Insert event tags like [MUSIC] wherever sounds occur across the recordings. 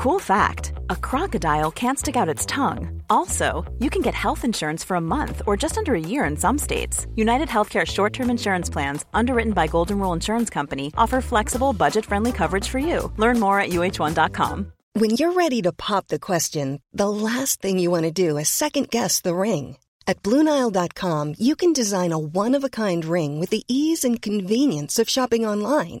Cool fact a crocodile can't stick out its tongue. Also, you can get health insurance for a month or just under a year in some states. United Healthcare short term insurance plans, underwritten by Golden Rule Insurance Company, offer flexible, budget friendly coverage for you. Learn more at uh1.com. When you're ready to pop the question, the last thing you want to do is second guess the ring. At Bluenile.com, you can design a one of a kind ring with the ease and convenience of shopping online.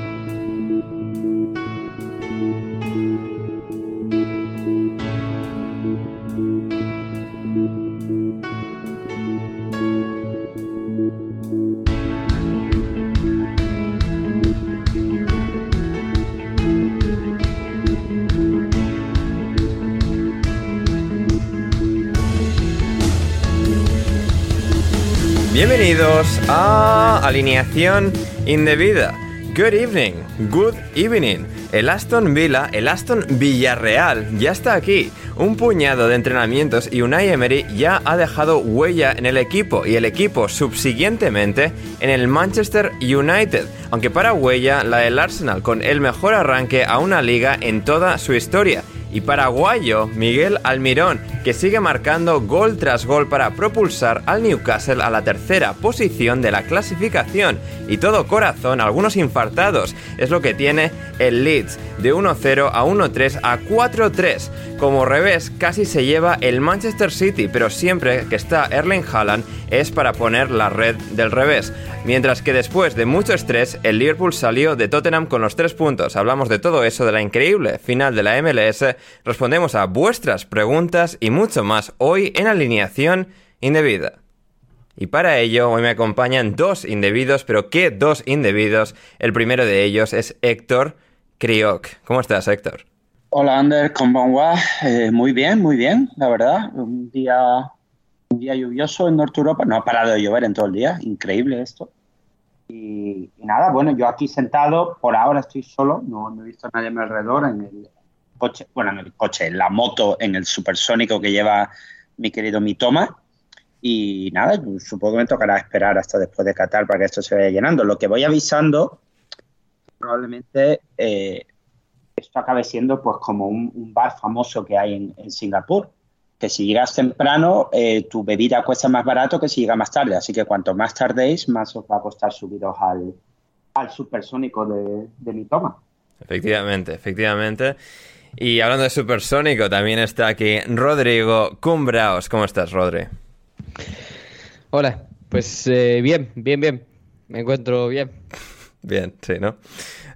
Bienvenidos a Alineación Indebida. Good evening, good evening. El Aston Villa, el Aston Villarreal, ya está aquí. Un puñado de entrenamientos y Unai Emery ya ha dejado huella en el equipo y el equipo subsiguientemente en el Manchester United, aunque para huella la del Arsenal con el mejor arranque a una liga en toda su historia y paraguayo Miguel Almirón, que sigue marcando gol tras gol para propulsar al Newcastle a la tercera posición de la clasificación. Y todo corazón, algunos infartados, es lo que tiene el Leeds, de 1-0 a 1-3 a 4-3. Como revés, casi se lleva el Manchester City, pero siempre que está Erling Haaland es para poner la red del revés. Mientras que después de mucho estrés, el Liverpool salió de Tottenham con los tres puntos. Hablamos de todo eso, de la increíble final de la MLS, respondemos a vuestras preguntas y mucho más hoy en alineación indebida. Y para ello hoy me acompañan dos indebidos, pero ¿qué dos indebidos? El primero de ellos es Héctor Crioc. ¿Cómo estás, Héctor? Hola, Ander, ¿cómo va? Eh, muy bien, muy bien, la verdad. Un día un día lluvioso en Norte Europa, no ha parado de llover en todo el día, increíble esto. Y, nada, bueno, yo aquí sentado, por ahora estoy solo, no, he visto a nadie a mi alrededor en el coche, bueno, en el coche, en la moto, en el supersónico que lleva mi querido Mitoma. Y nada, supongo que me tocará esperar hasta después de Qatar para que esto se vaya llenando. Lo que voy avisando, probablemente eh, esto acabe siendo pues como un, bar famoso que hay en, Singapur que si llegas temprano, eh, tu bebida cuesta más barato que si llega más tarde. Así que cuanto más tardéis, más os va a costar subiros al, al supersónico de, de mi toma. Efectivamente, efectivamente. Y hablando de supersónico, también está aquí Rodrigo Cumbraos. ¿Cómo estás, Rodri? Hola, pues eh, bien, bien, bien. Me encuentro bien. Bien, sí, ¿no?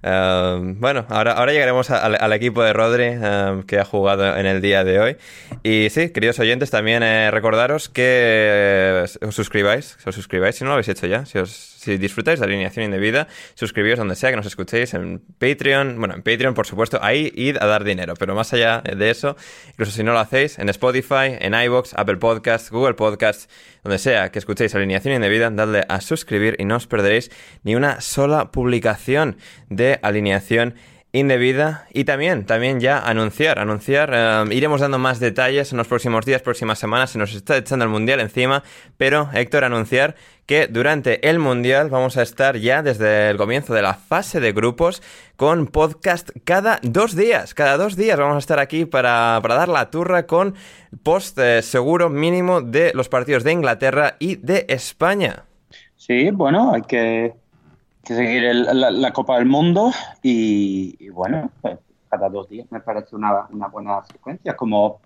Em, bueno, ahora, ahora llegaremos al, equipo de Rodri em, que ha jugado en el día de hoy. Y sí, queridos oyentes, también eh, recordaros que eh, os suscribáis, os suscribáis si no lo habéis hecho ya, si os si disfrutáis de alineación indebida, suscribíos donde sea que nos escuchéis, en Patreon, bueno, en Patreon, por supuesto, ahí id a dar dinero, pero más allá de eso, incluso si no lo hacéis, en Spotify, en iVoox, Apple Podcasts, Google Podcasts, donde sea que escuchéis alineación indebida, dadle a suscribir y no os perderéis ni una sola publicación de alineación indebida y también, también ya anunciar, anunciar, eh, iremos dando más detalles en los próximos días, próximas semanas, se nos está echando el Mundial encima, pero Héctor, anunciar que durante el Mundial vamos a estar ya desde el comienzo de la fase de grupos con podcast cada dos días, cada dos días vamos a estar aquí para, dar la turra con post eh, seguro mínimo de los partidos de Inglaterra y de España. Sí, bueno, hay que que seguir la, Copa del Mundo y, bueno, pues, cada dos días me parece una, buena frecuencia. Como,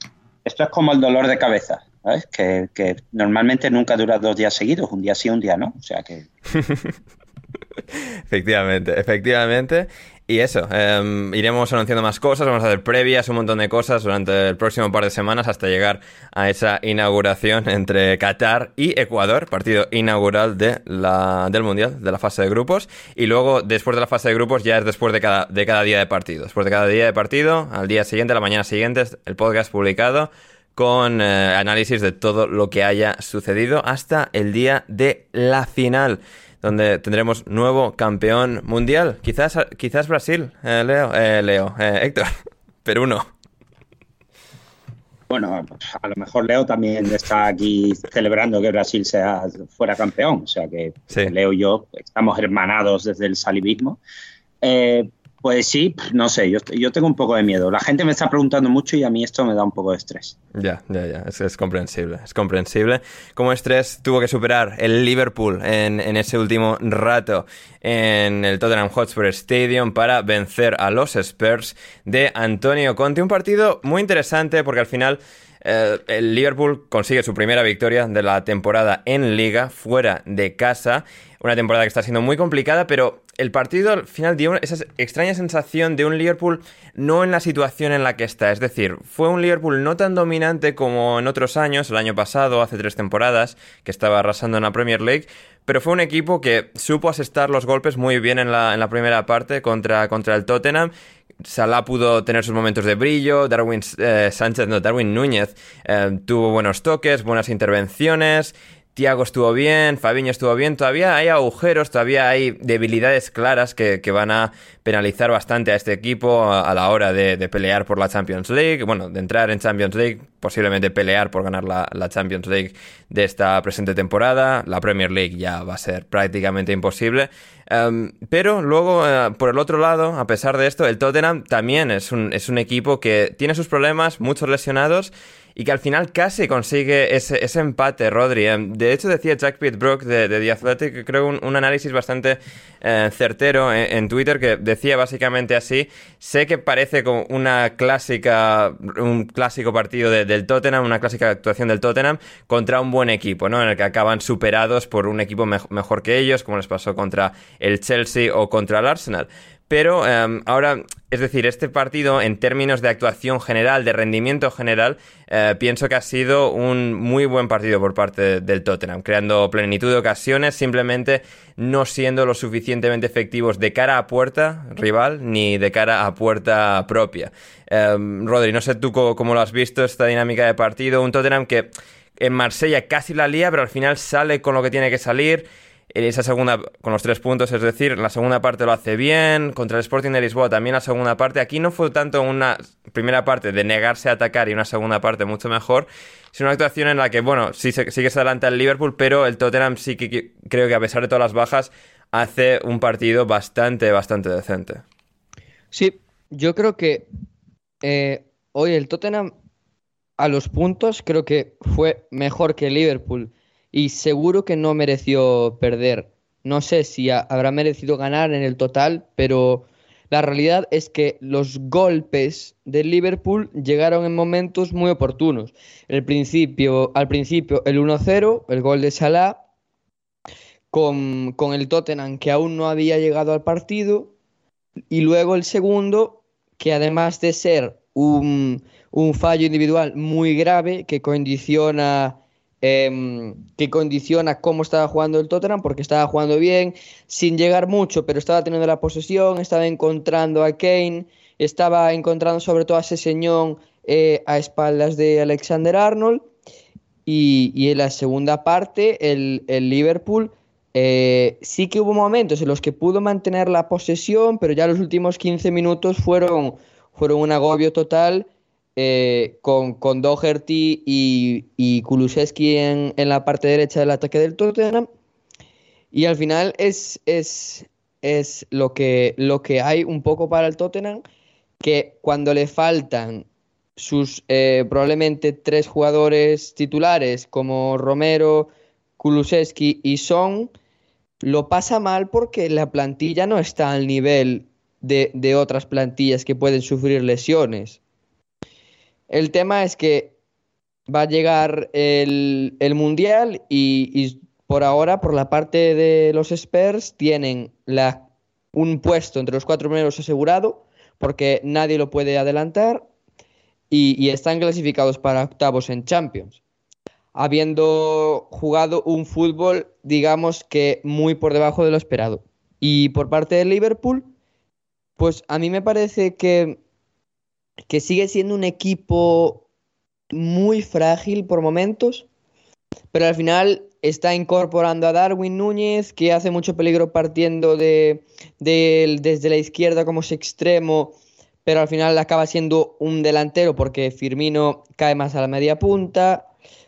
esto es como el dolor de cabeza. ¿sabes? Que, que normalmente nunca dura dos días seguidos, un día sí, un día no. O sea que. [LAUGHS] efectivamente, efectivamente. Y eso, em, iremos anunciando más cosas, vamos a hacer previas, un montón de cosas durante el próximo par de semanas hasta llegar a esa inauguración entre Qatar y Ecuador, partido inaugural de la, del Mundial, de la fase de grupos. Y luego, después de la fase de grupos, ya es después de cada, de cada día de partido. Después de cada día de partido, al día siguiente, a la mañana siguiente, el podcast publicado con eh, análisis de todo lo que haya sucedido hasta el día de la final donde tendremos nuevo campeón mundial. Quizás, quizás Brasil, eh, Leo, eh, Leo, eh, Héctor, [LAUGHS] Perú no. Bueno, a lo mejor Leo también está aquí celebrando que Brasil sea fuera campeón, o sea que Leo y yo estamos hermanados desde el salivismo. Pues sí, no sé, yo, tengo un poco de miedo. La gente me está preguntando mucho y a mí esto me da un poco de estrés. Ya, ya, ya, es, es comprensible, es comprensible. Como estrés tuvo que superar el Liverpool en, en, ese último rato en el Tottenham Hotspur Stadium para vencer a los Spurs de Antonio Conte. Un partido muy interesante porque al final... Eh, el Liverpool consigue su primera victoria de la temporada en liga fuera de casa. Una temporada que está siendo muy complicada, pero el partido al final dio esa extraña sensación de un Liverpool no en la situación en la que está. Es decir, fue un Liverpool no tan dominante como en otros años, el año pasado, hace tres temporadas, que estaba arrasando en la Premier League, pero fue un equipo que supo asestar los golpes muy bien en la, en la primera parte contra, contra el Tottenham. Salah pudo tener sus momentos de brillo, Darwin eh, Sánchez, no, Darwin Núñez eh, tuvo buenos toques, buenas intervenciones, Tiago estuvo bien, Fabiño estuvo bien, todavía hay agujeros, todavía hay debilidades claras que, van a penalizar bastante a este equipo a, la hora de, pelear por la Champions League, bueno, de entrar en Champions League, posiblemente pelear por ganar la, Champions League de esta presente temporada, la Premier League ya va a ser prácticamente imposible, em, pero luego, eh, por el otro lado, a pesar de esto, el Tottenham también es un, es un equipo que tiene sus problemas, muchos lesionados, y que al final casi consigue ese, ese empate, Rodri. Eh, de hecho, decía Jack Pitbrook de, de The Athletic, creo un, un análisis bastante eh, certero en, Twitter que decía básicamente así: sé que parece como una clásica, un clásico partido del Tottenham, una clásica actuación del Tottenham contra un buen equipo, ¿no? En el que acaban superados por un equipo mejor que ellos, como les pasó contra el Chelsea o contra el Arsenal. Pero em, ahora, es decir, este partido en términos de actuación general, de rendimiento general, eh, pienso que ha sido un muy buen partido por parte del Tottenham, creando plenitud de ocasiones, simplemente no siendo lo suficientemente efectivos de cara a puerta rival ni de cara a puerta propia. Em, Rodri, no sé tú cómo, lo has visto esta dinámica de partido, un Tottenham que en Marsella casi la lía, pero al final sale con lo que tiene que salir esa segunda, con los tres puntos, es decir, la segunda parte lo hace bien, contra el Sporting de Lisboa también la segunda parte. Aquí no fue tanto una primera parte de negarse a atacar y una segunda parte mucho mejor, sino una actuación en la que, bueno, sí, sí que se adelanta el Liverpool, pero el Tottenham sí que creo que a pesar de todas las bajas, hace un partido bastante, bastante decente. Sí, yo creo que eh, hoy el Tottenham a los puntos creo que fue mejor que el Liverpool y seguro que no mereció perder. No sé si habrá merecido ganar en el total, pero la realidad es que los golpes del Liverpool llegaron en momentos muy oportunos. El principio, al principio el 1-0, el gol de Salah, con, con, el Tottenham que aún no había llegado al partido, y luego el segundo, que además de ser un, un fallo individual muy grave que condiciona Em, que condiciona cómo estaba jugando el Tottenham, porque estaba jugando bien, sin llegar mucho, pero estaba teniendo la posesión, estaba encontrando a Kane, estaba encontrando sobre todo a ese señor eh, a espaldas de Alexander Arnold. Y, en la segunda parte, el, Liverpool eh, sí que hubo momentos en los que pudo mantener la posesión, pero ya los últimos 15 minutos fueron, fueron un agobio total eh, con, con, Doherty y, y Kulusevski en, la parte derecha del ataque del Tottenham. Y al final es, es, es lo, que, lo que hay un poco para el Tottenham, que cuando le faltan sus eh, probablemente tres jugadores titulares como Romero, Kulusevski y Son, lo pasa mal porque la plantilla no está al nivel de, de otras plantillas que pueden sufrir lesiones. El tema es que va a llegar el, Mundial y, por ahora, por la parte de los Spurs, tienen un puesto entre los cuatro primeros asegurado porque nadie lo puede adelantar y, están clasificados para octavos en Champions, habiendo jugado un fútbol, digamos que muy por debajo de lo esperado. Y por parte de Liverpool, pues a mí me parece que, que sigue siendo un equipo muy frágil por momentos, pero al final está incorporando a Darwin Núñez, que hace mucho peligro partiendo de, desde la izquierda como su extremo, pero al final acaba siendo un delantero porque Firmino cae más a la media punta.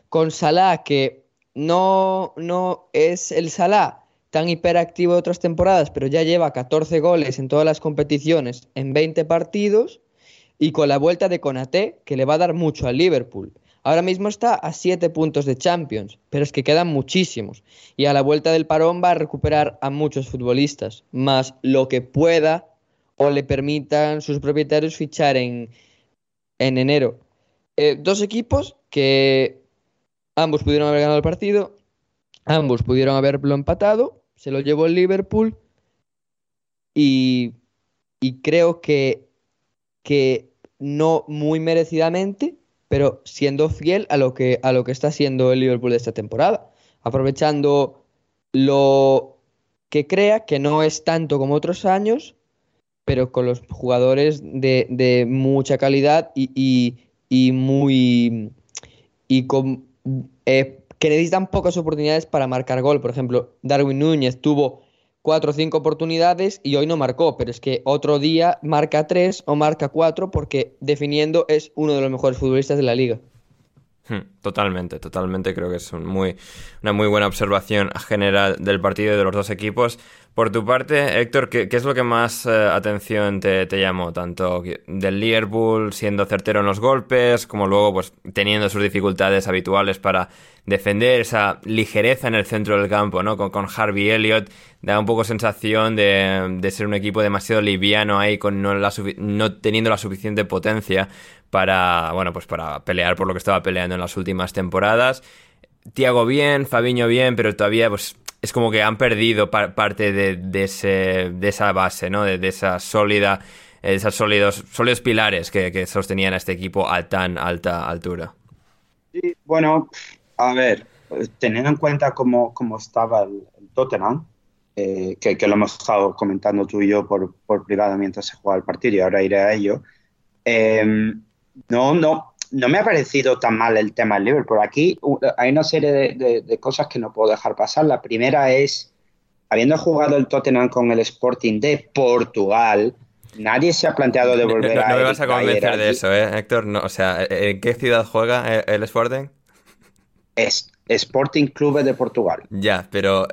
Con Salah, que no, no es el Salah tan hiperactivo de otras temporadas, pero ya lleva 14 goles en todas las competiciones en 20 partidos y con la vuelta de Konaté, que le va a dar mucho al Liverpool. Ahora mismo está a 7 puntos de Champions, pero es que quedan muchísimos. Y a la vuelta del parón va a recuperar a muchos futbolistas, más lo que pueda o le permitan sus propietarios fichar en, en enero. Eh, dos equipos que ambos pudieron haber ganado el partido, ambos pudieron haberlo empatado, se lo llevó el Liverpool y, y creo que, que no muy merecidamente, pero siendo fiel a lo que, a lo que está haciendo el Liverpool de esta temporada, aprovechando lo que crea, que no es tanto como otros años, pero con los jugadores de, mucha calidad y, muy y con eh, que necesitan pocas oportunidades para marcar gol. Por ejemplo, Darwin Núñez tuvo cuatro o cinco oportunidades y hoy no marcó, pero es que otro día marca tres o marca cuatro porque definiendo es uno de los mejores futbolistas de la liga. Hmm, totalmente, totalmente. Creo que es muy, una muy buena observación general del partido de los dos equipos. Por tu parte, Héctor, ¿qué, es lo que más eh, atención te, te, llamó? Tanto del Liverpool siendo certero en los golpes, como luego pues teniendo sus dificultades habituales para defender esa ligereza en el centro del campo, ¿no? Con, con Harvey Elliott, da un poco sensación de, de, ser un equipo demasiado liviano ahí, con no, no teniendo la suficiente potencia para, bueno, pues para pelear por lo que estaba peleando en las últimas temporadas. Tiago bien, Fabiño bien, pero todavía pues es como que han perdido parte de, ese, de esa base, ¿no? De, esa sólida, esos sólidos, sólidos pilares que, sostenían a este equipo a tan alta altura. Sí, bueno, a ver, teniendo en cuenta cómo, cómo estaba el, Tottenham, eh, que, lo hemos estado comentando tú y yo por, por privado mientras se juega el partido y ahora iré a ello, eh, no, no, no me ha parecido tan mal el tema del Liverpool. Aquí hay una serie de, cosas que no puedo dejar pasar. La primera es, habiendo jugado el Tottenham con el Sporting de Portugal, nadie se ha planteado de [LAUGHS] volver no, a... No me vas a convencer de eso, ¿eh, Héctor? o sea, ¿en qué ciudad juega el Sporting? Es Sporting Club de Portugal. Ya, pero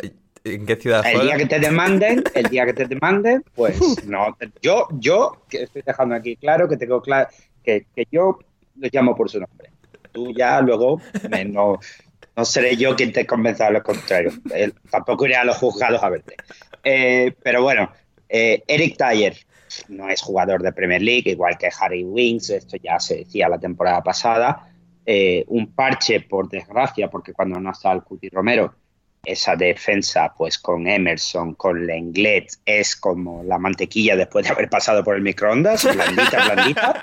¿En qué ciudad El día que te demanden, el día que te demanden, pues [LAUGHS] no. Yo, yo, que estoy dejando aquí claro que tengo claro que, que yo lo llamo por su nombre. Tú ya luego no, no, seré yo quien te convenza de lo contrario. tampoco iré a los juzgados a verte. Eh, pero bueno, eh, Eric Taylor no es jugador de Premier League, igual que Harry Wings, esto ya se decía la temporada pasada. Eh, un parche, por desgracia, porque cuando no está el Cuti Romero, esa defensa, pues con Emerson, con Lenglet, es como la mantequilla después de haber pasado por el microondas, blandita, [LAUGHS] blandita.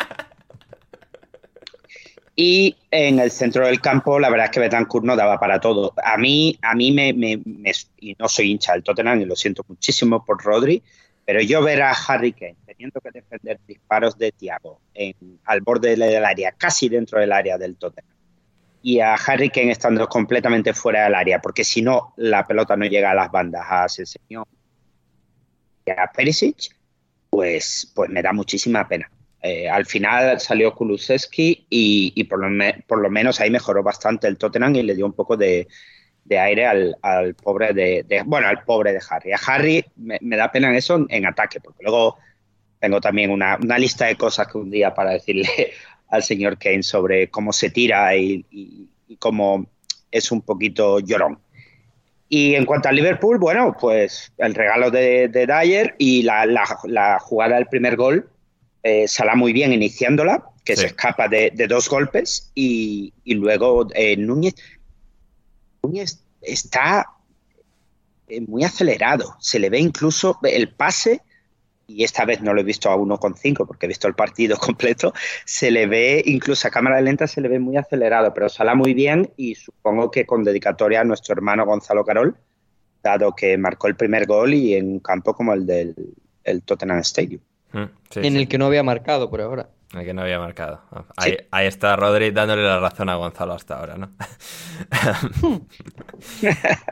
Y en el centro del campo, la verdad es que Betancourt no daba para todo. A mí, a mí me, me, y no soy hincha del Tottenham y lo siento muchísimo por Rodri, pero yo ver a Harry Kane teniendo que defender disparos de Thiago al borde del área, casi dentro del área del Tottenham, y a Harry Kane estando completamente fuera del área, porque si no, la pelota no llega a las bandas a señor y a Perisic, pues, pues me da muchísima pena. Eh, al final salió Kulusevski y, por, lo menos ahí mejoró bastante el Tottenham y le dio un poco de, aire al, pobre de, bueno al pobre de Harry. A Harry me, da pena eso en, ataque, porque luego tengo también una, lista de cosas que un día para decirle [LAUGHS] al señor Kane sobre cómo se tira y, cómo es un poquito llorón. Y en cuanto al Liverpool, bueno, pues el regalo de, Dyer y la, la jugada del primer gol eh, muy bien iniciándola, que se escapa de, dos golpes y, luego eh, Núñez, Está eh, muy acelerado. Se le ve incluso el pase, y esta vez no lo he visto a 1,5 porque he visto el partido [LAUGHS] completo, se le ve, incluso a cámara lenta, se le ve muy acelerado, pero sale muy bien y supongo que con dedicatoria a nuestro hermano Gonzalo Carol, dado que marcó el primer gol y en un campo como el del Tottenham Stadium. Mm, en el que no había marcado por ahora. Que no había marcado. Ahí, está Rodri dándole la razón a Gonzalo hasta ahora, ¿no? [LAUGHS]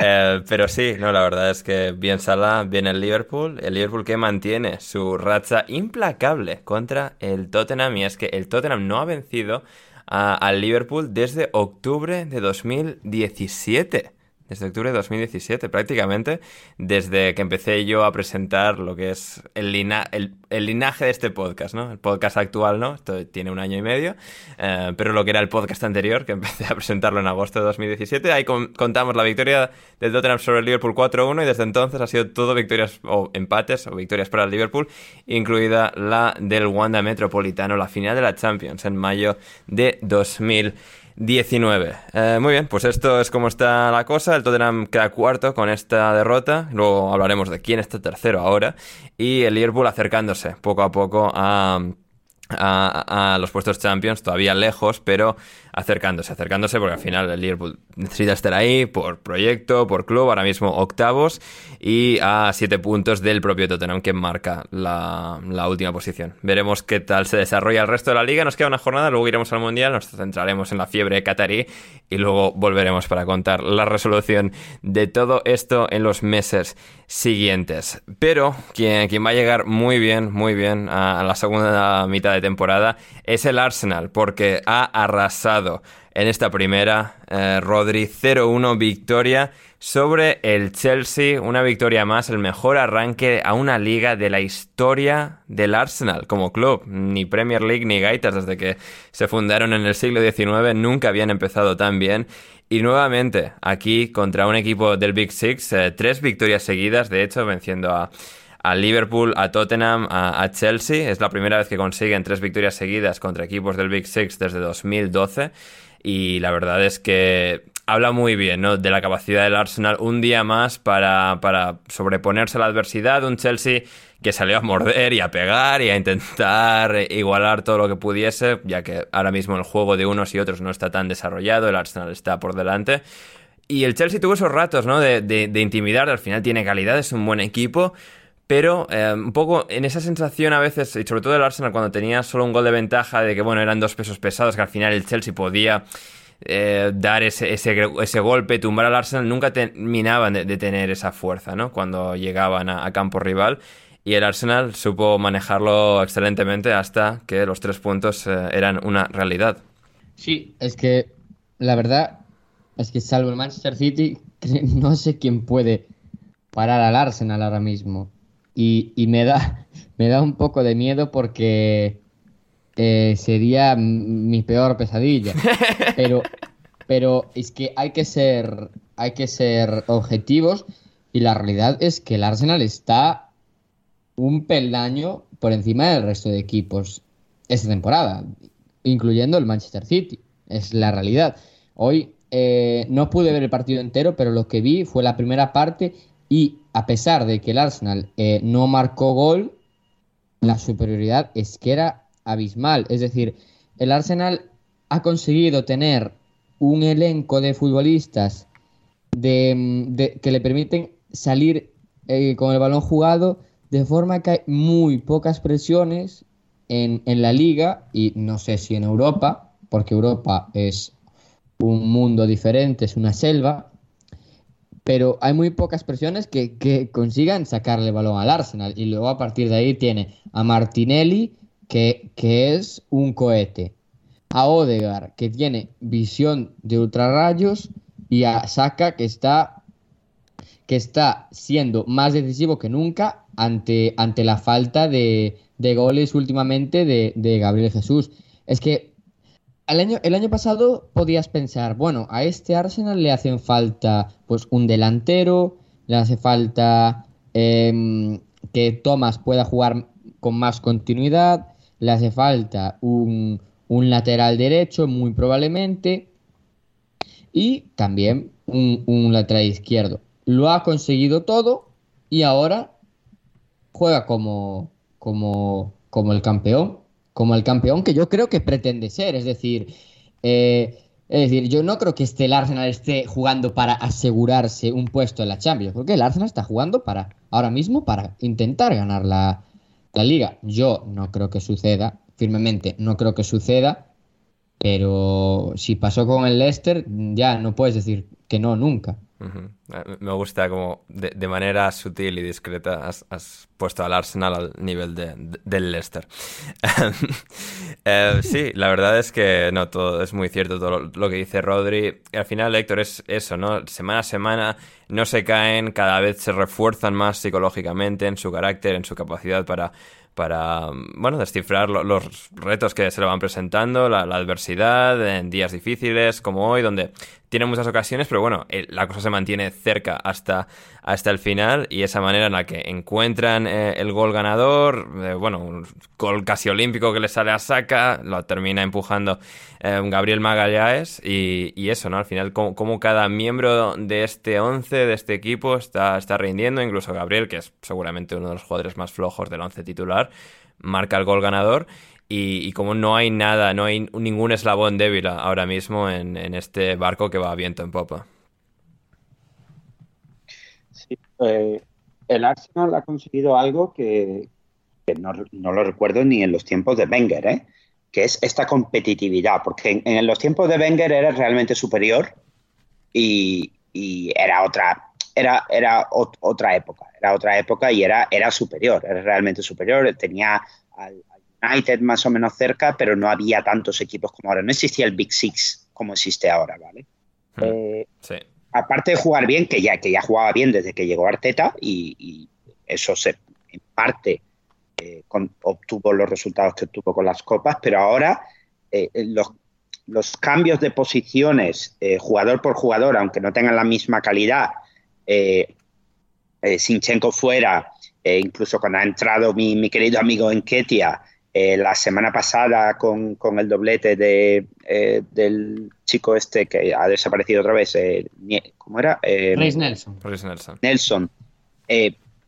Eh, pero sí, no, la verdad es que bien Sala, bien el Liverpool. El Liverpool que mantiene su racha implacable contra el Tottenham. Y es que el Tottenham no ha vencido al Liverpool desde octubre de 2017 desde octubre de 2017, prácticamente desde que empecé yo a presentar lo que es el, linaje de este podcast, ¿no? El podcast actual, ¿no? Esto tiene un año y medio, eh, pero lo que era el podcast anterior, que [LAUGHS] empecé a presentarlo en agosto de 2017, ahí contamos la victoria del Tottenham sobre el Liverpool 4-1 y desde entonces ha sido todo victorias o empates o victorias para el Liverpool, incluida la del Wanda Metropolitano, la final de la Champions en mayo de 2017. 19. Eh, muy bien, pues esto es como está la cosa. El Tottenham queda cuarto con esta derrota. Luego hablaremos de quién está tercero ahora. Y el Liverpool acercándose poco a poco a, a, a los puestos Champions, todavía lejos, pero acercándose, acercándose, porque al final el Liverpool necesita estar ahí por proyecto, por club, ahora mismo octavos y a siete puntos del propio Tottenham que marca la, última posición. Veremos qué tal se desarrolla el resto de la liga. Nos queda una jornada, luego iremos al Mundial, nos centraremos en la fiebre catarí y luego volveremos para contar la resolución de todo esto en los meses siguientes. Pero quien, quien va a llegar muy bien, muy bien a la segunda mitad de temporada es el Arsenal, porque ha arrasado en esta primera. Eh, Rodri 0-1 victoria sobre el Chelsea. Una victoria más, el mejor arranque a una liga de la historia del Arsenal como club. Ni Premier League ni Gaitas desde que se fundaron en el siglo XIX nunca habían empezado tan bien. Y nuevamente aquí contra un equipo del Big Six, eh, tres victorias seguidas, de hecho, venciendo a a Liverpool, a Tottenham, a, Chelsea. Es la primera vez que consiguen tres victorias seguidas contra equipos del Big Six desde 2012. Y la verdad es que habla muy bien ¿no? de la capacidad del Arsenal un día más para, para sobreponerse a la adversidad. Un Chelsea que salió a morder y a pegar y a intentar igualar todo lo que pudiese, ya que ahora mismo el juego de unos y otros no está tan desarrollado, el Arsenal está por delante. Y el Chelsea tuvo esos ratos ¿no? de, de, de intimidar, al final tiene calidad, es un buen equipo, pero eh, un poco en esa sensación a veces, y sobre todo el Arsenal cuando tenía solo un gol de ventaja de que, bueno, eran dos pesos pesados, que al final el Chelsea podía eh, dar ese, ese, golpe, tumbar al Arsenal, nunca terminaban de, tener esa fuerza, ¿no? Cuando llegaban a, campo rival. Y el Arsenal supo manejarlo excelentemente hasta que los tres puntos eh, eran una realidad. Sí, es que la verdad es que salvo el Manchester City, [LAUGHS] no sé quién puede parar al Arsenal ahora mismo y, me, da, [LAUGHS] me da un poco de miedo porque eh, sería mi peor pesadilla. [LAUGHS] Pero, pero es que hay que ser hay que ser objetivos y la realidad es que el Arsenal está un peldaño por encima del resto de equipos esta temporada, incluyendo el Manchester City. Es la realidad. Hoy eh, no pude ver el partido entero, pero lo que vi fue la primera parte y a pesar de que el Arsenal eh, no marcó gol, la superioridad es que era abismal. Es decir, el Arsenal ha conseguido tener un elenco de futbolistas de, que le permiten salir eh, con el balón jugado de forma que hay muy pocas presiones en, en la liga y no sé si en Europa, porque Europa es un mundo diferente, es una selva, pero hay muy pocas presiones que, consigan sacarle balón al Arsenal. Y luego a partir de ahí tiene a Martinelli, que, es un cohete, a Odegar, que tiene visión de ultrarrayos, y a Saka, que está, siendo más decisivo que nunca ante, la falta de, goles últimamente de Gabriel Jesús. Es que el año, el año pasado podías pensar, bueno, a este Arsenal le hacen falta pues un delantero, le hace falta em, que Thomas pueda jugar con más continuidad, le hace falta un, un lateral derecho, muy probablemente, y también un, un lateral izquierdo. Lo ha conseguido todo y ahora juega como, como, como el campeón, como el campeón que yo creo que pretende ser. Es decir, eh, es decir, yo no creo que este, el Arsenal esté jugando para asegurarse un puesto en la Champions. Porque el Arsenal está jugando para ahora mismo para intentar ganar la, la liga. Yo no creo que suceda, firmemente, no creo que suceda. Pero si pasó con el Leicester, ya no puedes decir que no nunca. Eh, me gusta como de, manera sutil y discreta has, puesto al Arsenal al nivel de, del Leicester. [LAUGHS] Eh, sí, la verdad es que no, todo es muy cierto todo lo, que dice Rodri. Al final, Héctor, es eso, ¿no? Semana a semana no se caen, cada vez se refuerzan más psicológicamente en su carácter, en su capacidad para para, bueno, descifrar los retos que se le van presentando, la, adversidad en días difíciles como hoy, donde tiene muchas ocasiones, pero bueno, la cosa se mantiene cerca hasta, hasta el final y esa manera en la que encuentran eh, el gol ganador, eh, bueno, un gol casi olímpico que le sale a saca, lo termina empujando eh, Gabriel Magallanes y, eso, ¿no? Al final, como, cada miembro de este 11, de este equipo, está, está rindiendo, incluso Gabriel, que es seguramente uno de los jugadores más flojos del 11 titular, marca el gol ganador y, como no hay nada, no hay ningún eslabón débil ahora mismo en, este barco que va viento en popa. Eh, el Arsenal ha conseguido algo que, no, lo recuerdo ni en los tiempos de Wenger, ¿eh? que es esta competitividad, porque en, los tiempos de Wenger era realmente superior y, era otra era, era otra época, era otra época y era, era superior, era realmente superior, tenía al, United más o menos cerca, pero no había tantos equipos como ahora. No existía el Big Six como existe ahora, ¿vale? Hmm. Eh, aparte de jugar bien, que ya, que ya jugaba bien desde que llegó Arteta y, eso se, en parte eh, obtuvo los resultados que obtuvo con las copas, pero ahora eh, los, los, cambios de posiciones jugador por jugador, aunque no tengan la misma calidad, Sinchenko fuera, incluso cuando ha entrado mi, mi querido amigo Enketia, eh, la semana pasada con, el doblete de, eh, del chico este que ha desaparecido otra vez, eh, ¿cómo era? Nelson. Nelson. Nelson.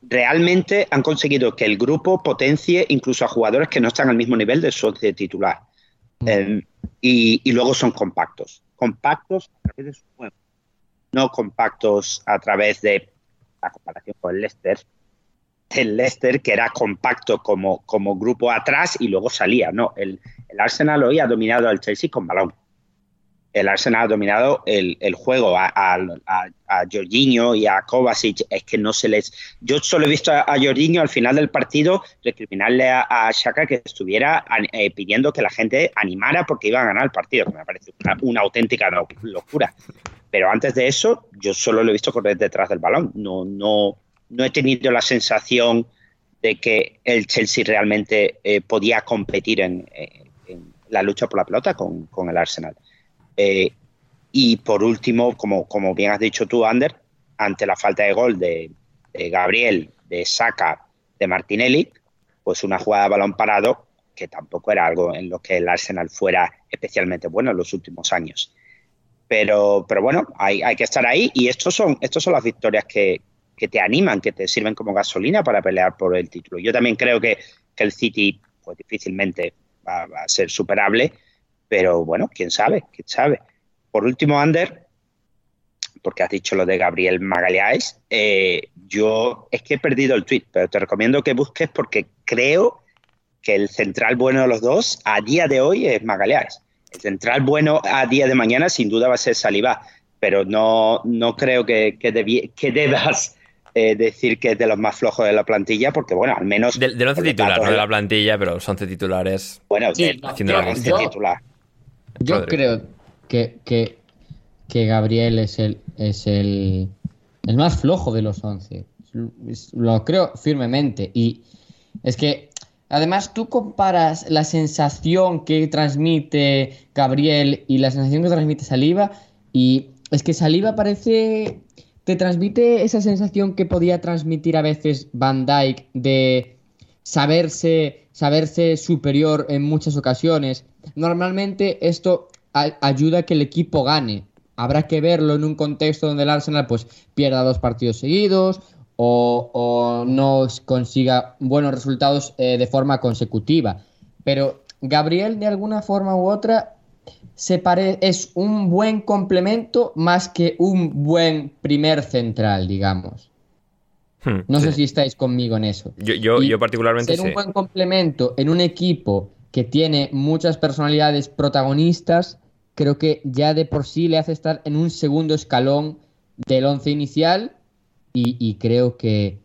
realmente han conseguido que el grupo potencie incluso a jugadores que no están al mismo nivel de su titular. Mm. Y, y, luego son compactos. Compactos a través de su juego. No compactos a través de la comparación con el Leicester, el Leicester, que era compacto como, como grupo atrás y luego salía. No, el, Arsenal hoy ha dominado al Chelsea con balón. El Arsenal ha dominado el, juego a, a, Jorginho y a Kovacic. Es que no se les. Yo solo he visto a, Jorginho al final del partido recriminarle a, a Shaka que estuviera eh, pidiendo que la gente animara porque iba a ganar el partido, que me parece una, una auténtica locura. Pero antes de eso, yo solo lo he visto correr detrás del balón. No, no, no he tenido la sensación de que el Chelsea realmente eh, podía competir en, la lucha por la pelota con, el Arsenal. Eh, y por último, como, como bien has dicho tú, Ander, ante la falta de gol de, Gabriel, de Saka, de Martinelli, pues una jugada de balón parado que tampoco era algo en lo que el Arsenal fuera especialmente bueno en los últimos años. Pero, pero bueno, hay, hay que estar ahí y estos son, estos son las victorias que, que te animan, que te sirven como gasolina para pelear por el título. Yo también creo que, el City pues difícilmente va, a ser superable, pero bueno, quién sabe, quién sabe. Por último, Ander, porque has dicho lo de Gabriel Magalhães, eh, yo es que he perdido el tweet, pero te recomiendo que busques porque creo que el central bueno de los dos a día de hoy es Magalhães. El central bueno a día de mañana sin duda va a ser Saliba, pero no, no creo que, que, que debas eh, decir que es de los más flojos de la plantilla, porque bueno, al menos... Del, del once titular, no de la plantilla, pero los once titulares... Bueno, haciendo la yo, titular. Yo creo que, que, que, Gabriel es el, es el, el más flojo de los once. Lo creo firmemente. Y es que Además, tú comparas la sensación que transmite Gabriel y la sensación que transmite Saliva, y es que Saliva parece te transmite esa sensación que podía transmitir a veces Van Dyke de saberse, saberse superior en muchas ocasiones. Normalmente esto ayuda a que el equipo gane. Habrá que verlo en un contexto donde el Arsenal pues pierda dos partidos seguidos o, no consiga buenos resultados eh, de forma consecutiva. Pero Gabriel, de alguna forma u otra, se es un buen complemento más que un buen primer central, digamos. Hmm, no sé si estáis conmigo en eso. Yo, yo, yo particularmente ser un buen complemento en un equipo que tiene muchas personalidades protagonistas, creo que ya de por sí le hace estar en un segundo escalón del once inicial y, creo que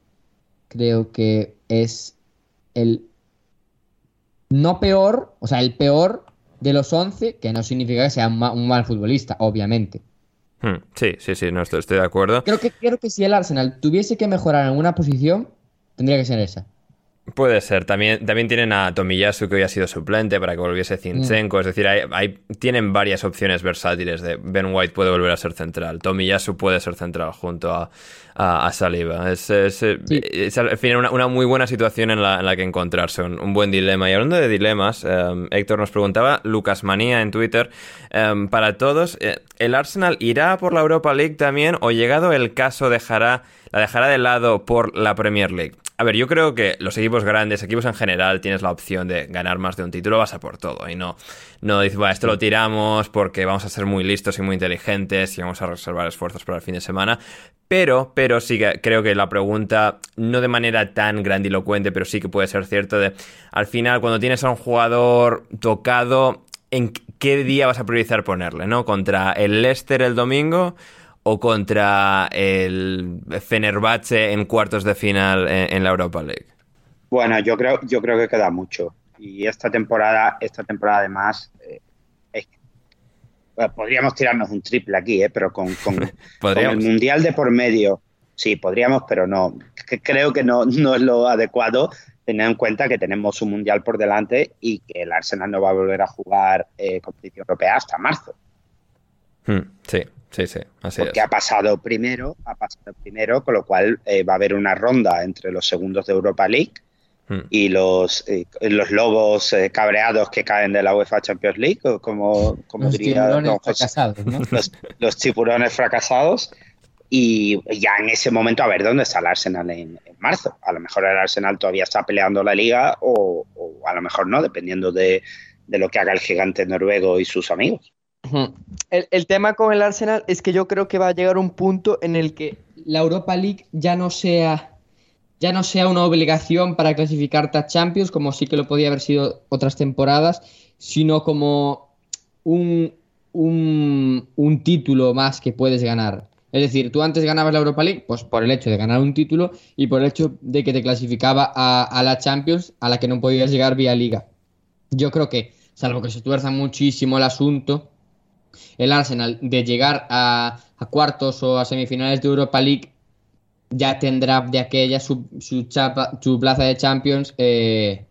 creo que es el no peor, o sea, el peor de los 11, que no significa que sea un, mal futbolista, obviamente. Hmm, sí, sí, sí, no estoy, de acuerdo. Creo que, creo que si el Arsenal tuviese que mejorar en alguna posición, tendría que ser esa. Puede ser. También, también tienen a Tomiyasu, que hoy ha sido suplente, para que volviese Zinchenko. Es decir, hay, tienen varias opciones versátiles. De Ben White puede volver a ser central. Tomiyasu puede ser central junto a, a, Saliba. Es, al final una, muy buena situación en la, que encontrarse. Un, buen dilema. Y hablando de dilemas, em, Héctor nos preguntaba, Lucas Manía en Twitter, em, para todos, eh, ¿el Arsenal irá por la Europa League también o llegado el caso dejará, la dejará de lado por la Premier League? A ver, yo creo que los equipos grandes, equipos en general, tienes la opción de ganar más de un título, vas a por todo. Y no, no dices, bueno, esto lo tiramos porque vamos a ser muy listos y muy inteligentes y vamos a reservar esfuerzos para el fin de semana. Pero, pero sí que creo que la pregunta, no de manera tan grandilocuente, pero sí que puede ser cierto de, al final, cuando tienes a un jugador tocado, ¿en qué día vas a priorizar ponerle, no? Contra el Leicester el domingo o contra el Fenerbahce en cuartos de final en, la Europa League? Bueno, yo creo, yo creo que queda mucho. Y esta temporada, esta temporada además, eh, podríamos tirarnos un triple aquí, eh, pero con, [LAUGHS] el Mundial de por medio, sí, podríamos, pero no. creo que no, no es lo adecuado teniendo en cuenta que tenemos un Mundial por delante y que el Arsenal no va a volver a jugar eh, competición europea hasta marzo. Hmm, sí, Sí, sí, así Porque ha pasado primero, ha pasado primero, con lo cual eh, va a haber una ronda entre los segundos de Europa League hmm. y los, eh, los lobos eh, cabreados que caen de la UEFA Champions League, como, como los diría fracasados, ¿no? los, los tiburones fracasados. Y ya en ese momento a ver dónde está el Arsenal en, marzo. A lo mejor el Arsenal todavía está peleando la liga o, o a lo mejor no, dependiendo de, de lo que haga el gigante noruego y sus amigos. El, tema con el Arsenal es que yo creo que va a llegar un punto en el que la Europa League ya no sea, ya no sea una obligación para clasificarte a Champions, como sí que lo podía haber sido otras temporadas, sino como un, un, título más que puedes ganar. Es decir, tú antes ganabas la Europa League, pues por el hecho de ganar un título y por el hecho de que te clasificaba a, a la Champions, a la que no podías llegar vía liga. Yo creo que, salvo que se tuerza muchísimo el asunto, el Arsenal de llegar a, cuartos o a semifinales de Europa League ya tendrá de aquella su, su, plaza de Champions eh,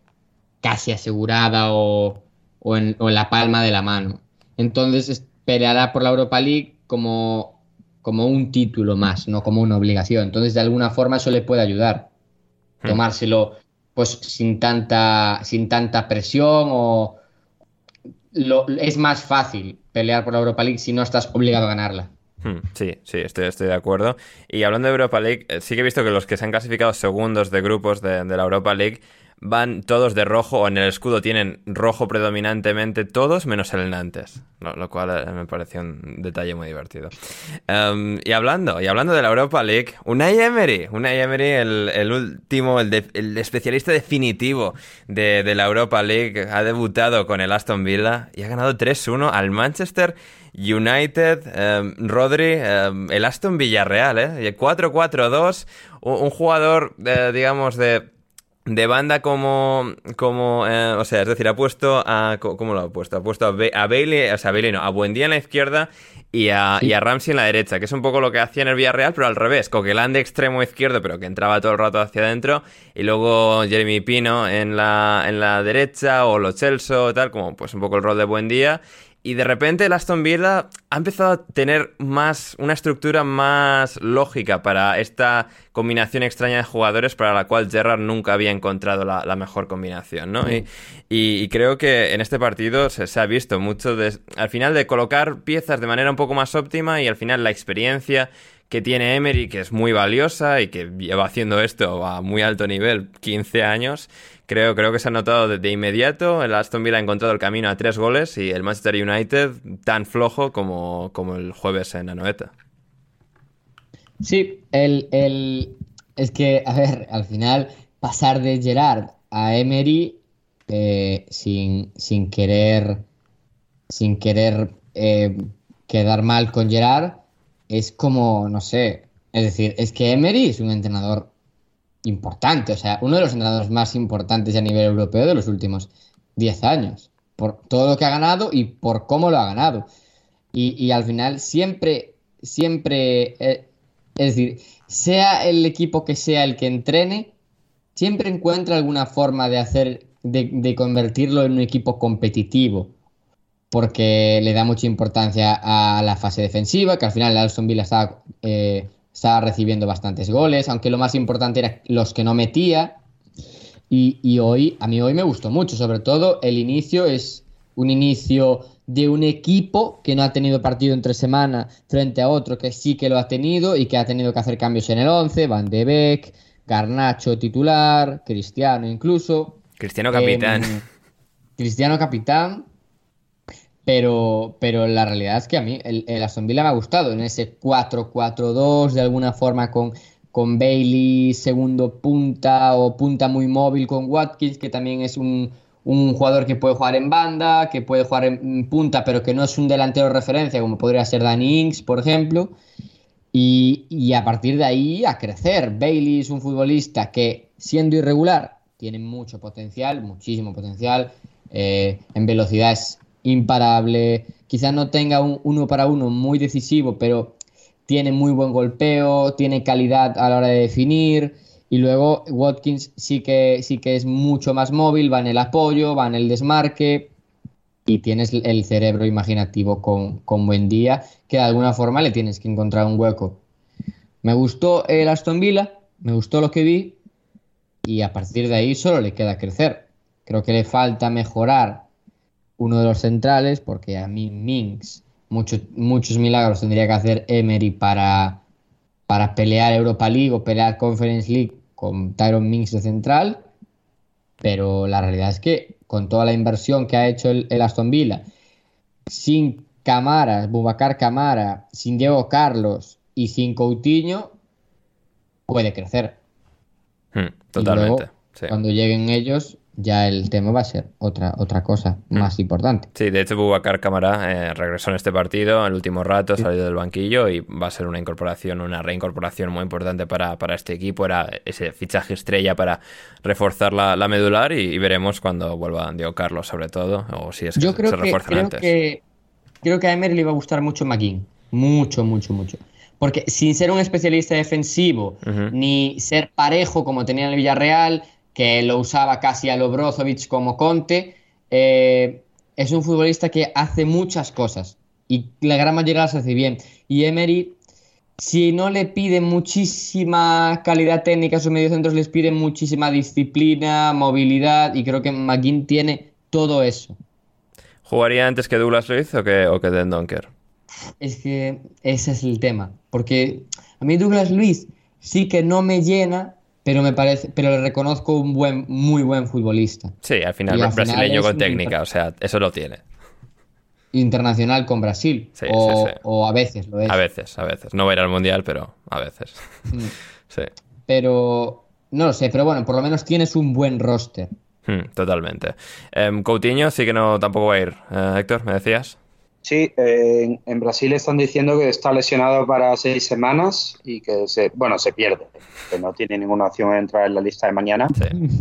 casi asegurada o, en, la palma de la mano. Entonces peleará por la Europa League como, como un título más, no como una obligación. Entonces de alguna forma eso le puede ayudar. Hmm. Tomárselo pues sin tanta, sin tanta presión o, es más fácil pelear por la Europa League si no estás obligado a ganarla. Hmm, sí, sí, estoy, de acuerdo. Y hablando de Europa League, eh, sí que he visto que los que se han clasificado segundos de grupos de la Europa League van todos de rojo o en el escudo tienen rojo predominantemente todos menos el Nantes, lo, cual eh, me pareció un detalle muy divertido. Em, y hablando y hablando de la Europa League, Unai Emery, Unai Emery el, último, el, especialista definitivo de, la Europa League, ha debutado con el Aston Villa y ha ganado 3-1 al Manchester United, em, Rodri, em, el Aston Villarreal, ¿eh? 4-4-2, un, jugador, eh, digamos, de de banda como, como eh, o sea, es decir, ha puesto a, ¿cómo lo ha puesto? Ha puesto a, Bailey, o sea, a Bailey no, a Buendía en la izquierda y a, y a, Ramsey en la derecha, que es un poco lo que hacía en el Villarreal, pero al revés, Coquelán de extremo izquierdo, pero que entraba todo el rato hacia adentro, y luego Jeremy Pino en la, en la derecha, o Lo Celso, tal, como pues un poco el rol de Buendía, y de repente el Aston Villa ha empezado a tener más una estructura más lógica para esta combinación extraña de jugadores para la cual Gerrard nunca había encontrado la, mejor combinación, ¿no? Y, creo que en este partido se, ha visto mucho de, al final de colocar piezas de manera un poco más óptima y al final la experiencia que tiene Emery, que es muy valiosa y que lleva haciendo esto a muy alto nivel 15 años, Creo, creo que se ha notado de, inmediato. El Aston Villa ha encontrado el camino a tres goles y el Manchester United tan flojo como, como el jueves en Anoeta. Sí, el, es que, a ver, al final pasar de Gerard a Emery eh, sin, sin, querer, sin querer eh, quedar mal con Gerard es como, no sé, es decir, es que Emery es un entrenador importante, o sea, uno de los entrenadores más importantes a nivel europeo de los últimos 10 años, por todo lo que ha ganado y por cómo lo ha ganado. Y, al final siempre, siempre, eh, es decir, sea el equipo que sea el que entrene, siempre encuentra alguna forma de hacer, de, convertirlo en un equipo competitivo, porque le da mucha importancia a la fase defensiva, que al final el Alston Villa está eh, estaba recibiendo bastantes goles, aunque lo más importante era los que no metía. Y, hoy, a mí hoy me gustó mucho, sobre todo el inicio es un inicio de un equipo que no ha tenido partido entre semana frente a otro que sí que lo ha tenido y que ha tenido que hacer cambios en el 11, Van de Beek, Garnacho titular, Cristiano incluso. Cristiano capitán. Em, Cristiano capitán. Pero, pero la realidad es que a mí el, Aston Villa me ha gustado en ese 4-4-2, de alguna forma con, con Bailey, segundo punta o punta muy móvil con Watkins, que también es un, jugador que puede jugar en banda, que puede jugar en punta, pero que no es un delantero de referencia, como podría ser Danny Ings, por ejemplo. Y, y, a partir de ahí a crecer. Bailey es un futbolista que, siendo irregular, tiene mucho potencial, muchísimo potencial. Eh, en velocidad es imparable, quizás no tenga un uno para uno muy decisivo, pero tiene muy buen golpeo, tiene calidad a la hora de definir. Y luego Watkins sí que, sí que es mucho más móvil, va en el apoyo, va en el desmarque y tienes el cerebro imaginativo con, con buen día, que de alguna forma le tienes que encontrar un hueco. Me gustó el Aston Villa, me gustó lo que vi y a partir de ahí solo le queda crecer. Creo que le falta mejorar uno de los centrales, porque a mí Minx muchos milagros tendría que hacer Emery para, para pelear Europa League o pelear Conference League con Tyron Minx de central, pero la realidad es que con toda la inversión que ha hecho el, Aston Villa, sin Camara, Bubacar Camara, sin Diego Carlos y sin Coutinho, puede crecer. Hmm, totalmente. Cuando lleguen ellos, ya el tema va a ser otra, otra cosa mm. más importante. Sí, de hecho Bubacar Cámara eh, regresó en este partido el último rato, salió del banquillo y va a ser una incorporación, una reincorporación muy importante para, este equipo. Era ese fichaje estrella para reforzar la, medular y, veremos cuando vuelva Diego Carlos sobre todo, o si es que Yo creo se refuerzan creo Que, creo que a Emery le iba a gustar mucho McGinn, mucho, mucho, mucho. Porque sin ser un especialista defensivo, ni ser parejo como tenía en el Villarreal, que lo usaba casi a lo como Conte, eh, es un futbolista que hace muchas cosas y la gran mayoría las hace bien. Y Emery, si no le pide muchísima calidad técnica a sus mediocentros, les pide muchísima disciplina, movilidad y creo que McGinn tiene todo eso. ¿Jugaría antes que Douglas Luiz o que, o que Den Donker? Es que ese es el tema, porque a mí Douglas Luiz sí que no me llena pero me parece, pero le reconozco un buen, muy buen futbolista. Sí, al final es brasileño con técnica, o sea, eso lo tiene. Internacional con Brasil. Sí, o, sí, o, a veces lo es. A veces, a veces. No va a ir al mundial, pero a veces. Mm. [LAUGHS] sí. Pero no lo sé, pero bueno, por lo menos tienes un buen roster. Hmm, totalmente. Um, Coutinho sí que no tampoco va a ir. Eh, Héctor, ¿me decías? Sí, eh, en, Brasil están diciendo que está lesionado para seis semanas y que se, bueno, se pierde, que no tiene ninguna opción de entrar en la lista de mañana,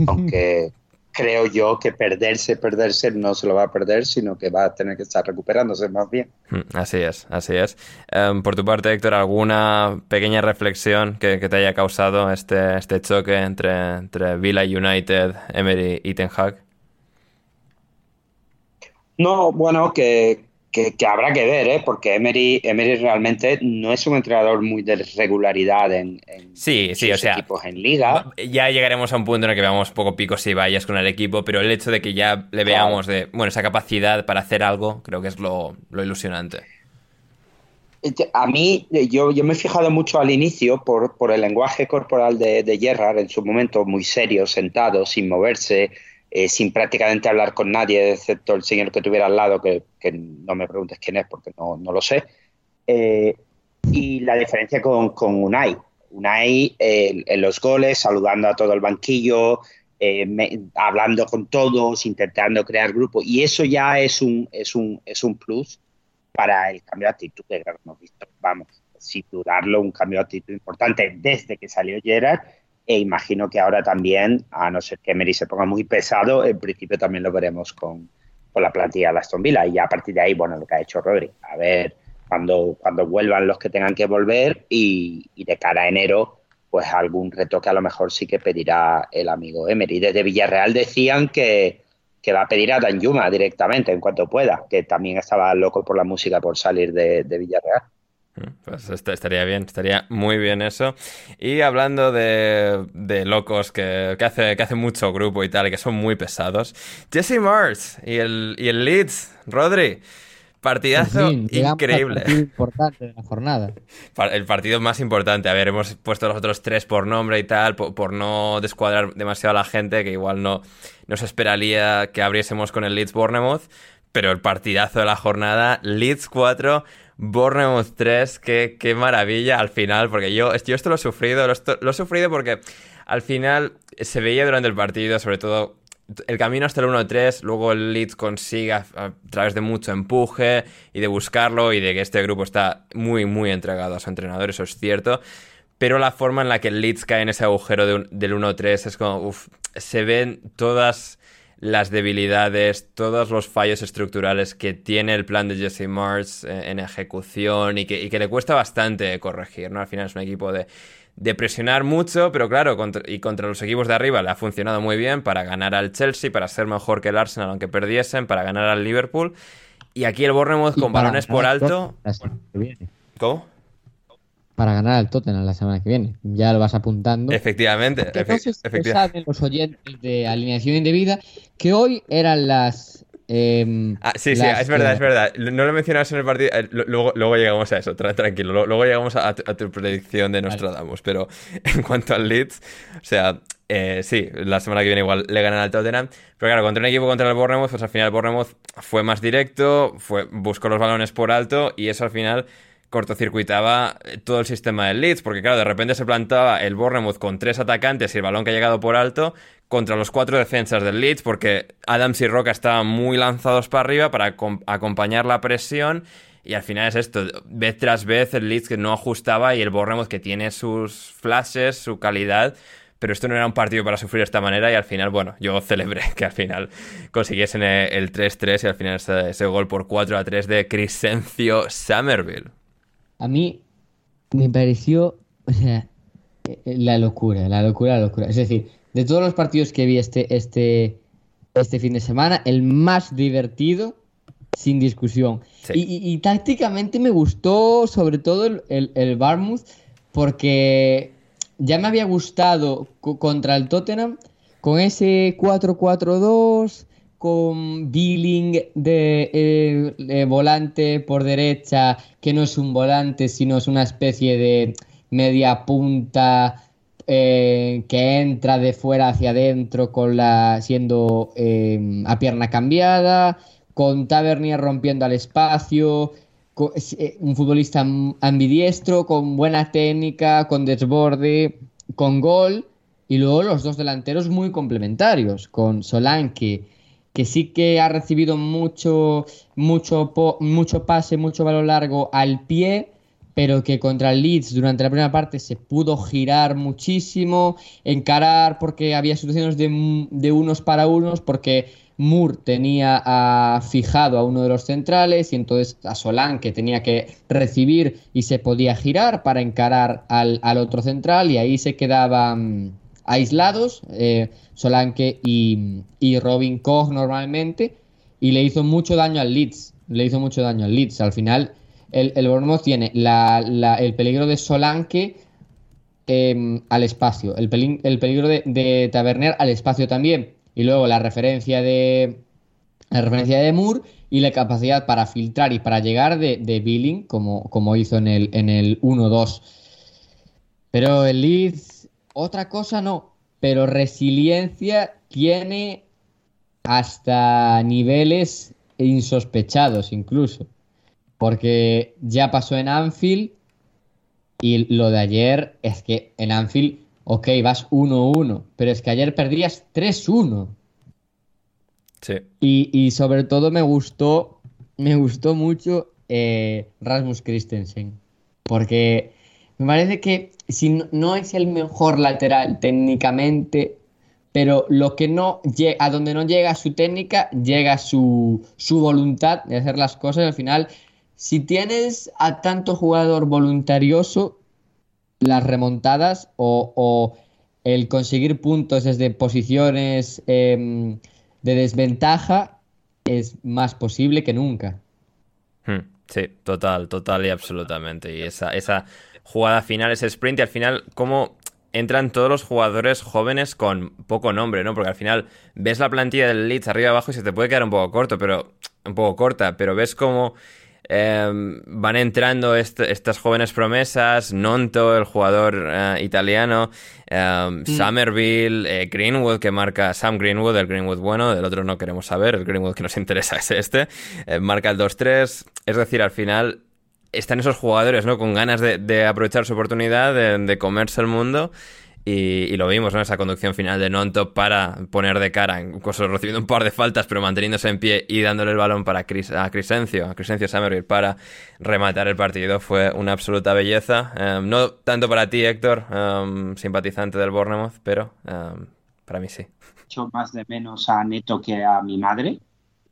aunque [LAUGHS] creo yo que perderse, perderse no se lo va a perder, sino que va a tener que estar recuperándose más bien. Mm, así es, así es. Em, por tu parte, Héctor, ¿alguna pequeña reflexión que, te haya causado este, este choque entre, entre Villa United, Emery y Ten Hag? No, bueno, que que, habrá que ver, ¿eh? porque Emery, Emery realmente no es un entrenador muy de regularidad en, sí, sí, o sea, equipos en liga. Ya llegaremos a un punto en el que veamos poco picos y vallas con el equipo, pero el hecho de que ya le veamos de, bueno, esa capacidad para hacer algo, creo que es lo, ilusionante. A mí, yo, yo me he fijado mucho al inicio por, por el lenguaje corporal de, de Gerrard en su momento, muy serio, sentado, sin moverse, eh, sin prácticamente hablar con nadie, excepto el señor que tuviera al lado, que, no me preguntes quién es porque no, lo sé. Eh, y la diferencia con, con Unai. Unai en los goles, saludando a todo el banquillo, eh, hablando con todos, intentando crear grupo. Y eso ya es un, es un, es un plus para el cambio de actitud que hemos visto. Vamos, sin dudarlo, un cambio de actitud importante desde que salió Gerard e imagino que ahora también, a no ser que Emery se ponga muy pesado, en principio también lo veremos con, la plantilla de Aston Villa. Y a partir de ahí, bueno, lo que ha hecho Rodri. A ver cuando, cuando vuelvan los que tengan que volver y, de cara a enero, pues algún reto que a lo mejor sí que pedirá el amigo Emery. Desde Villarreal decían que, va a pedir a Danjuma directamente en cuanto pueda, que también estaba loco por la música por salir de Villarreal. Pues estaría bien, estaría muy bien eso. Y hablando de, locos que, hace, que hace mucho grupo y tal, que son muy pesados, Jesse Mars y el, y el Leeds, Rodri. Partidazo increíble. El importante de la jornada. [LAUGHS] El partido más importante. A ver, hemos puesto los otros tres por nombre y tal, por, no descuadrar demasiado a la gente, que igual no nos esperaría que abriésemos con el Leeds Bournemouth. Pero el partidazo de la jornada, Leeds 4, Bournemouth 3, qué, qué maravilla al final, porque yo, yo esto lo he sufrido, lo, he sufrido porque al final se veía durante el partido, sobre todo el camino hasta el 1-3, luego el Leeds consigue a, través de mucho empuje y de buscarlo y de que este grupo está muy, muy entregado a su entrenador, eso es cierto. Pero la forma en la que el Leeds cae en ese agujero del 1-3 es como, uff, se ven todas las debilidades, todos los fallos estructurales que tiene el plan de Jesse Mars eh, en ejecución y que, le cuesta bastante corregir, ¿no? Al final es un equipo de, presionar mucho, pero claro, y contra los equipos de arriba le ha funcionado muy bien para ganar al Chelsea, para ser mejor que el Arsenal aunque perdiesen, para ganar al Liverpool. Y aquí el Bournemouth con balones por alto... ¿Cómo? Para ganar al Tottenham la semana que viene. Ya lo vas apuntando. Efectivamente. efectivamente. saben los oyentes de alineación indebida que hoy eran las em, ah, sí, sí, es verdad, es verdad. No lo mencionabas en el partido. Eh, luego, luego, llegamos a eso, tranquilo. Luego llegamos a, tu, predicción de Nostradamus. Pero [LAUGHS] en cuanto al Leeds, o sea, eh, sí, la semana que viene igual le ganan al Tottenham. Pero claro, contra un equipo contra el Bournemouth, pues al final el Bournemouth fue más directo, fue, buscó los balones por alto y eso al final cortocircuitaba todo el sistema del Leeds, porque claro, de repente se plantaba el Bournemouth con tres atacantes y el balón que ha llegado por alto contra los cuatro defensas del Leeds, porque Adams y Roca estaban muy lanzados para arriba para acompañar la presión. Y al final es esto, vez tras vez el Leeds que no ajustaba y el Bournemouth que tiene sus flashes, su calidad, pero esto no era un partido para sufrir de esta manera y al final, bueno, yo celebré [LAUGHS] que al final consiguiesen el 3-3 y al final ese, gol por 4 3 de Crescencio Somerville a mí me pareció, o sea, eh, la locura, la locura, la locura. Es decir, de todos los partidos que vi este, este, este fin de semana, el más divertido, sin discusión. Y, tácticamente me gustó sobre todo el, el, el Barmouth, porque ya me había gustado contra el Tottenham con ese 4-4-2 con Billing de eh, volante por derecha, que no es un volante, sino es una especie de media punta eh, que entra de fuera hacia adentro con la siendo eh, a pierna cambiada, con Tavernier rompiendo al espacio, un futbolista ambidiestro, con buena técnica, con desborde, con gol, y luego los dos delanteros muy complementarios, con Solanke que sí que ha recibido mucho, mucho, mucho pase, mucho balón largo al pie, pero que contra el Leeds durante la primera parte se pudo girar muchísimo, encarar porque había situaciones de, unos para unos, porque Moore tenía a, fijado a uno de los centrales y entonces a Solán que tenía que recibir y se podía girar para encarar al, al otro central y ahí se quedaban aislados, eh, Solanke y, Robin Koch normalmente, y le hizo mucho daño al Leeds. le hizo mucho daño al Leeds. Al final, el, el tiene el peligro de Solanke em, al espacio, el, peligro de, Taverner al espacio también, y luego la referencia de la referencia de Moore y la capacidad para filtrar y para llegar de, de Billing, como, como hizo en el, en el 1-2. Pero el Leeds, otra cosa no, pero resiliencia tiene hasta niveles insospechados incluso. Porque ya pasó en Anfield y lo de ayer es que en Anfield, ok, vas 1-1, pero es que ayer perdías 3-1. Sí. Y, sobre todo me gustó, me gustó mucho eh, Rasmus Christensen. Porque me parece que si no, es el mejor lateral técnicamente, pero lo que no a donde no llega su técnica, llega su, su voluntad de hacer las cosas. Al final, si tienes a tanto jugador voluntarioso, las remontadas o, el conseguir puntos desde posiciones em, de desventaja es más posible que nunca. Hmm, sí, total, total y absolutamente. Y esa, esa jugada final, ese sprint, y al final, cómo entran todos los jugadores jóvenes con poco nombre, ¿no? Porque al final ves la plantilla del Leeds arriba abajo y se te puede quedar un poco corto, pero un poco corta, pero ves cómo em, van entrando estas jóvenes promesas, Nonto, el jugador eh, italiano, em, mm. Somerville, eh, Greenwood que marca Sam Greenwood, el Greenwood bueno, del otro no queremos saber, el Greenwood que nos [LAUGHS] interesa es este, eh, marca el 2-3, es decir, al final están esos jugadores, ¿no? Con ganas de, aprovechar su oportunidad, de, comerse el mundo. Y, lo vimos, ¿no? Esa conducción final de Nonto para poner de cara, incluso recibiendo un par de faltas, pero manteniéndose en pie y dándole el balón para Cris, a Crisencio, a Crisencio Summerville para rematar el partido. Fue una absoluta belleza. Em, no tanto para ti, Héctor, em, simpatizante del Bournemouth, pero em, para mí sí. Hecho más de menos a Neto que a mi madre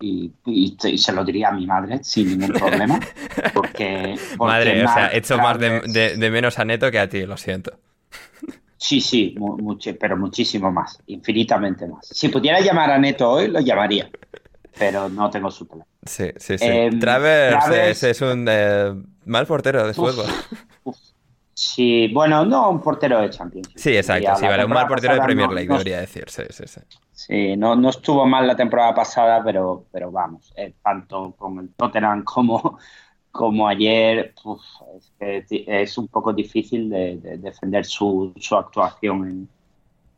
y, se lo diría a mi madre sin ningún problema. Porque, [LAUGHS] madre, o sea, hecho más de, menos a Neto que a ti, lo siento. Sí, sí, mucho, pero muchísimo más, infinitamente más. Si pudiera llamar a Neto hoy, lo llamaría, pero no tengo su teléfono. Sí, sí, sí. Em, Travers, es un eh, mal portero de fútbol. Sí, bueno, no un portero de Champions. Sí, exacto, sí, vale, un mal portero de Premier League, debería decir, sí, sí, sí. Sí, no, no estuvo mal la temporada pasada, pero, pero vamos, eh, tanto con el Tottenham como, [LAUGHS] como ayer, es, un poco difícil de, defender su, su actuación en,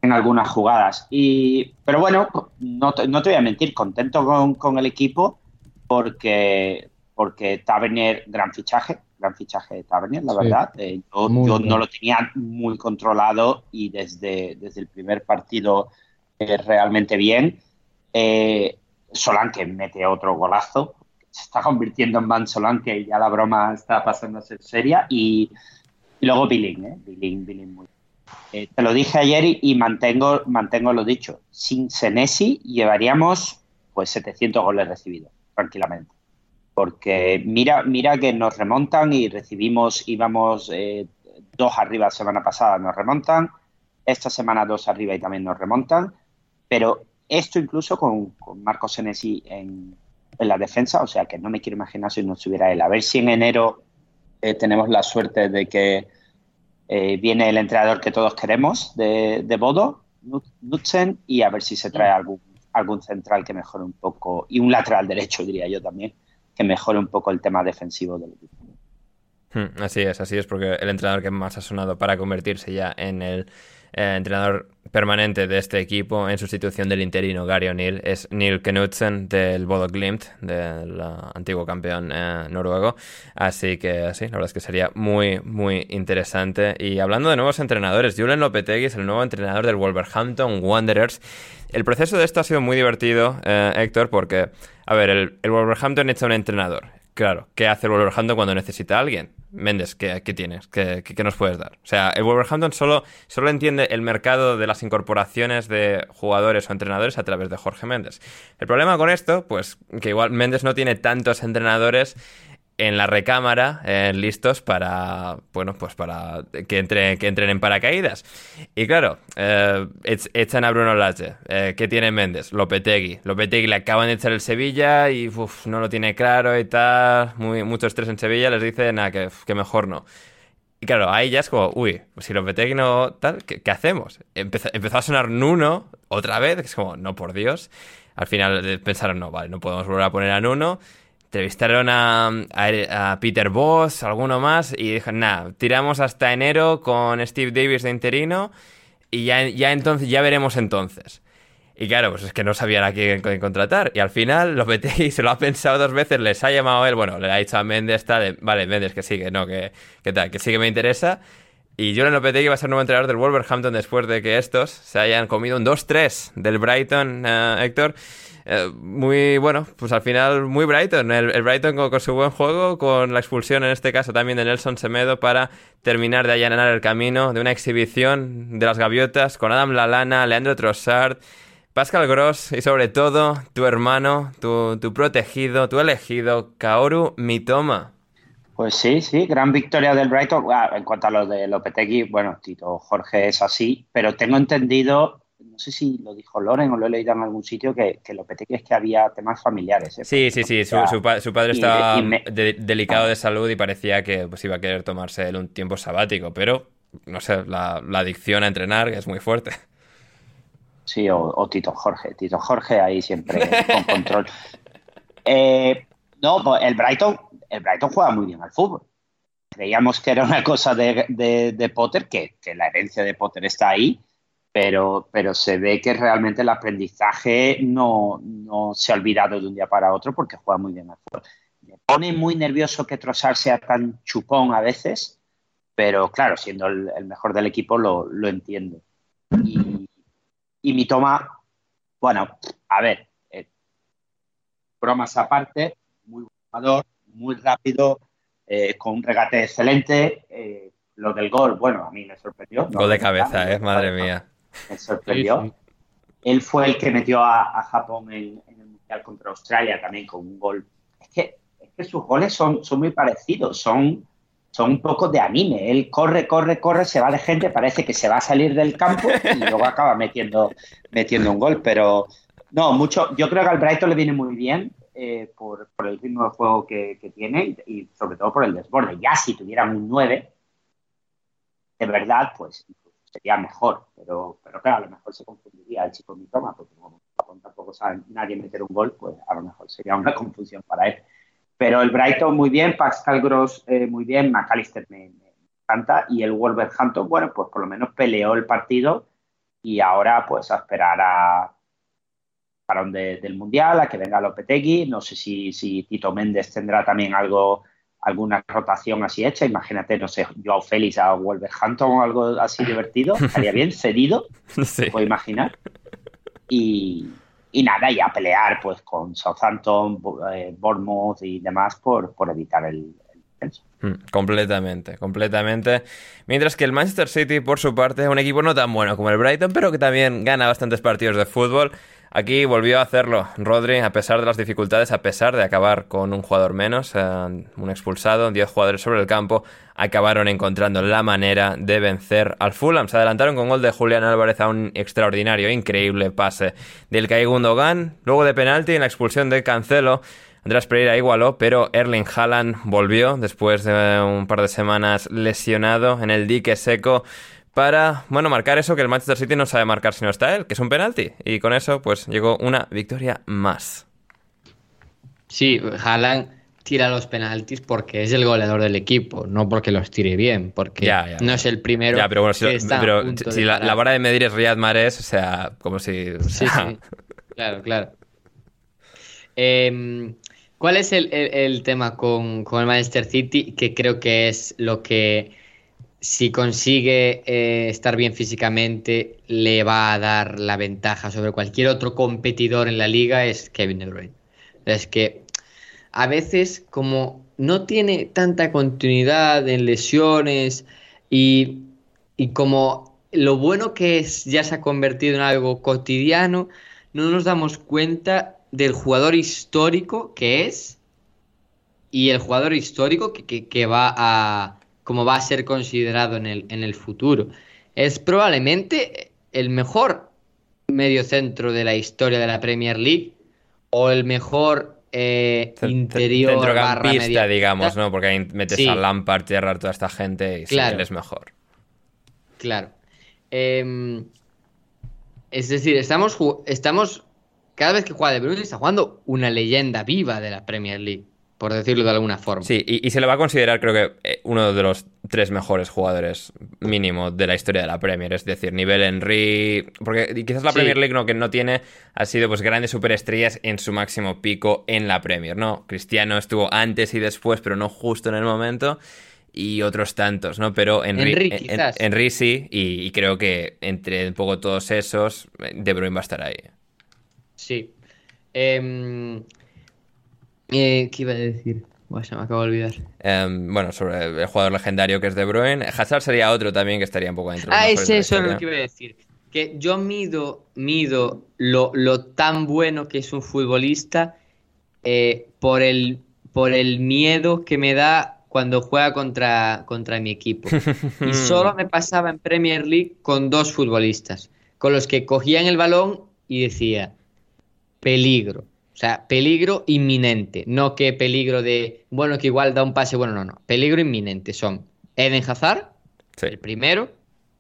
en, algunas jugadas. Y, pero bueno, no te, no te voy a mentir, contento con, con el equipo porque, porque Tavernier, gran fichaje, gran fichaje de Tavernier, la verdad. Eh, yo, no lo tenía muy controlado y desde, desde el primer partido eh, realmente bien. Eh, Solanke mete otro golazo, se está convirtiendo en Van Solanke y ya la broma está pasando a ser seria. Y, luego Billing, ¿eh? Billing, Billing muy eh, te lo dije ayer y, mantengo, mantengo lo dicho. Sin Senesi llevaríamos pues 700 goles recibidos, tranquilamente porque mira, mira que nos remontan y recibimos, íbamos eh, dos arriba la semana pasada, nos remontan, esta semana dos arriba y también nos remontan, pero esto incluso con, Marcos Senesi en, la defensa, o sea que no me quiero imaginar si no estuviera él. A ver si en enero eh, tenemos la suerte de que eh, viene el entrenador que todos queremos de, de Bodo, Nutzen, y a ver si se trae algún, algún central que mejore un poco, y un lateral derecho, diría yo también que mejore un poco el tema defensivo del equipo. Hmm, así es, así es, porque el entrenador que más ha sonado para convertirse ya en el eh, entrenador permanente de este equipo en sustitución del interino Gary O'Neill es Neil Knudsen del Bodo Glimt, del antiguo campeón eh, noruego. Así que sí, la verdad es que sería muy, muy interesante. Y hablando de nuevos entrenadores, Julen Lopetegui es el nuevo entrenador del Wolverhampton Wanderers. El proceso de esto ha sido muy divertido, eh, Héctor, porque, a ver, el, el Wolverhampton echa un entrenador. Claro, ¿qué hace el Wolverhampton cuando necesita a alguien? Méndez, ¿qué, tienes? ¿Qué, nos puedes dar? O sea, el Wolverhampton solo, solo entiende el mercado de las incorporaciones de jugadores o entrenadores a través de Jorge Méndez. El problema con esto, pues que igual Méndez no tiene tantos entrenadores en la recámara, eh, listos para, bueno, pues para que, entre, que entren en paracaídas. Y claro, eh, echan a Bruno Lage. Eh, ¿Qué tiene Méndez? Lopetegui. Lopetegui le acaban de echar el Sevilla y no lo tiene claro y tal. Muy, mucho estrés en Sevilla. Les dicen que, que mejor no. Y claro, ahí ya es como, uy, si Lopetegui no tal, ¿qué, hacemos? Empezó, empezó, a sonar Nuno otra vez, que es como, no por Dios. Al final pensaron, no, vale, no podemos volver a poner a Nuno. Entrevistaron a, Peter Voss, alguno más, y dijeron, nada, tiramos hasta enero con Steve Davis de interino y ya, ya, entonces, ya veremos entonces. Y claro, pues es que no sabían a quién contratar. Y al final [LAUGHS] Lopetegui se lo ha pensado dos veces, les ha llamado a él, bueno, le ha dicho a Méndez, tal, vale, Méndez, que sigue, no, que, que tal, que sí que me interesa. Y Julian Lopetegui va a ser nuevo entrenador del Wolverhampton después de que estos se hayan comido un 2-3 del Brighton, eh, Héctor. Eh, muy bueno, pues al final muy Brighton. El, Brighton con, su buen juego, con la expulsión en este caso también de Nelson Semedo para terminar de allanar el camino de una exhibición de las gaviotas con Adam Lalana, Leandro Trossard, Pascal Gross y sobre todo tu hermano, tu, tu protegido, tu elegido, Kaoru Mitoma. Pues sí, sí, gran victoria del Brighton. Ah, en cuanto a lo de Lopetegui, bueno, Tito Jorge es así, pero tengo entendido sé si lo dijo Loren o lo he leído en algún sitio, que, que Lopetegui es que había temas familiares. ¿eh? Sí, sí, sí, su, su, padre estaba delicado de salud y parecía que pues, iba a querer tomarse un tiempo sabático, pero, no sé, la, adicción a entrenar es muy fuerte. Sí, o, Tito Jorge, Tito Jorge ahí siempre [LAUGHS] con control. Eh, no, pues el Brighton, el Brighton juega muy bien al fútbol. Creíamos que era una cosa de, de, Potter, que, que la herencia de Potter está ahí, pero, pero se ve que realmente el aprendizaje no, se ha olvidado de un día para otro porque juega muy bien al fútbol. Me pone muy nervioso que Trossard sea tan chupón a veces, pero claro, siendo el, mejor del equipo lo, lo entiendo. Y, mi toma, bueno, a ver, eh, bromas aparte, muy jugador, muy rápido, eh, con un regate excelente. Eh, lo del gol, bueno, a mí me sorprendió. Gol de cabeza, ¿eh? Madre mía me sorprendió. Él fue el que metió a, Japón en, el Mundial contra Australia también con un gol. Es que, es que sus goles son, son muy parecidos, son, son un poco de anime. Él corre, corre, corre, se va de gente, parece que se va a salir del campo y luego acaba metiendo, metiendo un gol. Pero no, mucho. Yo creo que al Brighton le viene muy bien eh, por, por, el ritmo de juego que, que, tiene y sobre todo por el desborde. Ya si tuvieran un 9, de verdad, pues sería mejor, pero, pero claro, a lo mejor se confundiría el chico Mitoma, porque como tampoco sabe nadie meter un gol, pues a lo mejor sería una [LAUGHS] confusión para él. Pero el Brighton muy bien, Pascal Gross eh, muy bien, McAllister me, encanta y el Wolverhampton, bueno, pues por lo menos peleó el partido y ahora pues a esperar a para del Mundial, a que venga Lopetegui, no sé si, si Tito Méndez tendrá también algo alguna rotación así hecha. Imagínate, no sé, Joao Félix a Wolverhampton o algo así divertido. Estaría bien, [LAUGHS] cedido, se puede imaginar. Y, y, nada, y a pelear pues con Southampton, eh, Bournemouth y demás por, por evitar el, descenso. Mm, completamente, completamente. Mientras que el Manchester City, por su parte, es un equipo no tan bueno como el Brighton, pero que también gana bastantes partidos de fútbol. Aquí volvió a hacerlo Rodri, a pesar de las dificultades, a pesar de acabar con un jugador menos, eh, un expulsado, 10 jugadores sobre el campo, acabaron encontrando la manera de vencer al Fulham. Se adelantaron con gol de Julián Álvarez a un extraordinario, increíble pase del Kai Gundogan. Luego de penalti en la expulsión de Cancelo. Andrés Pereira igualó, pero Erling Haaland volvió después de un par de semanas lesionado en el dique seco para, bueno, marcar eso que el Manchester City no sabe marcar si no está él, que es un penalti. Y con eso, pues llegó una victoria más. Sí, Haaland tira los penaltis porque es el goleador del equipo, no porque los tire bien, porque no es el primero. Ya, pero bueno, si, la, vara de medir es Riyad Mahrez, o sea, como si. Sí, sí. Claro, claro. Em, ¿Cuál es el, tema con, con, el Manchester City? Que creo que es lo que si consigue eh, estar bien físicamente, le va a dar la ventaja sobre cualquier otro competidor en la liga, es Kevin De Bruyne. Es que a veces, como no tiene tanta continuidad en lesiones y, y como lo bueno que es ya se ha convertido en algo cotidiano, no nos damos cuenta del jugador histórico que es y el jugador histórico que, que- que va a como va a ser considerado en el, en el futuro. Es probablemente el mejor mediocentro de la historia de la Premier League o el mejor eh, interior barra Centrocampista, media- digamos, ¿no? Porque ahí metes Sí. a Lampard, Gerrard, toda esta gente y Claro. él es mejor. Claro. Em, es decir, estamos, estamos. Cada vez que juega De Bruyne está jugando una leyenda viva de la Premier League, por decirlo de alguna forma. Sí, y, y se le va a considerar, creo que, eh, uno de los tres mejores jugadores mínimo de la historia de la Premier. Es decir, nivel Henry. Porque quizás la Sí. Premier League lo que no tiene ha sido pues grandes superestrellas en su máximo pico en la Premier, ¿no? Cristiano estuvo antes y después, pero no justo en el momento. Y otros tantos, ¿no? Pero Henry, Henry, en- en- quizás. Henry sí, y, y creo que entre un poco todos esos, eh, De Bruyne va a estar ahí. Sí. Em, eh, ¿qué iba a decir? Se me acaba de olvidar. Em, bueno, sobre el jugador legendario que es De Bruyne. Hazard sería otro también que estaría un poco dentro Ah, es eso lo que iba a decir. Que yo mido, mido lo, lo tan bueno que es un futbolista eh, por el, por el miedo que me da cuando juega contra, contra mi equipo. [LAUGHS] Y solo me pasaba en Premier League con dos futbolistas, con los que cogían el balón y decía, peligro. O sea, peligro inminente. No que peligro de, bueno, que igual da un pase, bueno, no, no. Peligro inminente son Eden Hazard, Sí. el primero,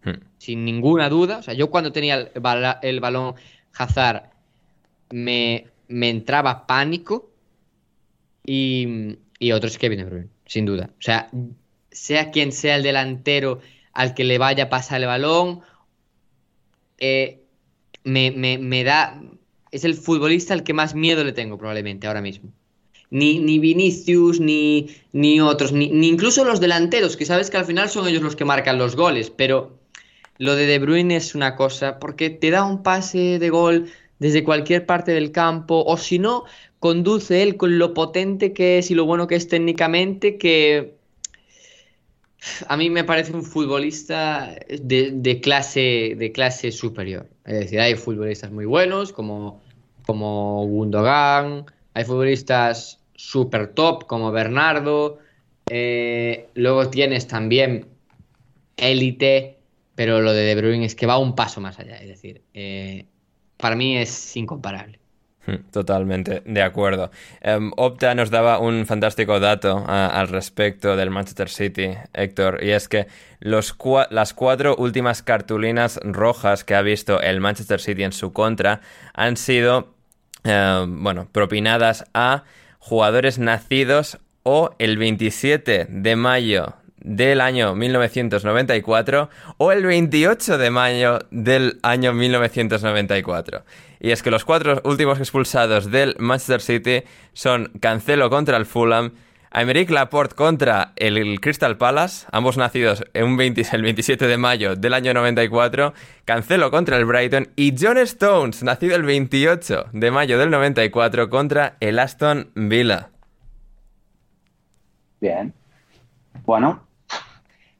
Hmm. sin ninguna duda. O sea, yo cuando tenía el, bala- el balón Hazard me, me entraba pánico. Y, y otro es Kevin De Bruyne, sin duda. O sea, sea quien sea el delantero al que le vaya a pasar el balón, eh, me, me- me da. Es el futbolista al que más miedo le tengo, probablemente, ahora mismo. Ni, ni Vinicius, ni, ni otros, ni, ni incluso los delanteros, que sabes que al final son ellos los que marcan los goles, pero lo de De Bruyne es una cosa, porque te da un pase de gol desde cualquier parte del campo, o si no, conduce él con lo potente que es y lo bueno que es técnicamente, que a mí me parece un futbolista de, de clase, de clase superior. Es decir, hay futbolistas muy buenos, como, como Gundogan, hay futbolistas super top, como Bernardo, eh, luego tienes también élite, pero lo de De Bruyne es que va un paso más allá. Es decir, eh, para mí es incomparable. Hmm, Totalmente de acuerdo. Em, Opta nos daba un fantástico dato al respecto del Manchester City, Héctor, y es que los las cuatro últimas cartulinas rojas que ha visto el Manchester City en su contra han sido, em, bueno, propinadas a jugadores nacidos o el 27 de mayo del año 1994 o el 28 de mayo del año 1994. Y es que los cuatro últimos expulsados del Manchester City son Cancelo contra el Fulham, Aymeric Laporte contra el Crystal Palace, ambos nacidos en un 20 el 27 de mayo del año 94, Cancelo contra el Brighton y John Stones, nacido el 28 de mayo del 94 contra el Aston Villa. Bien. Bueno,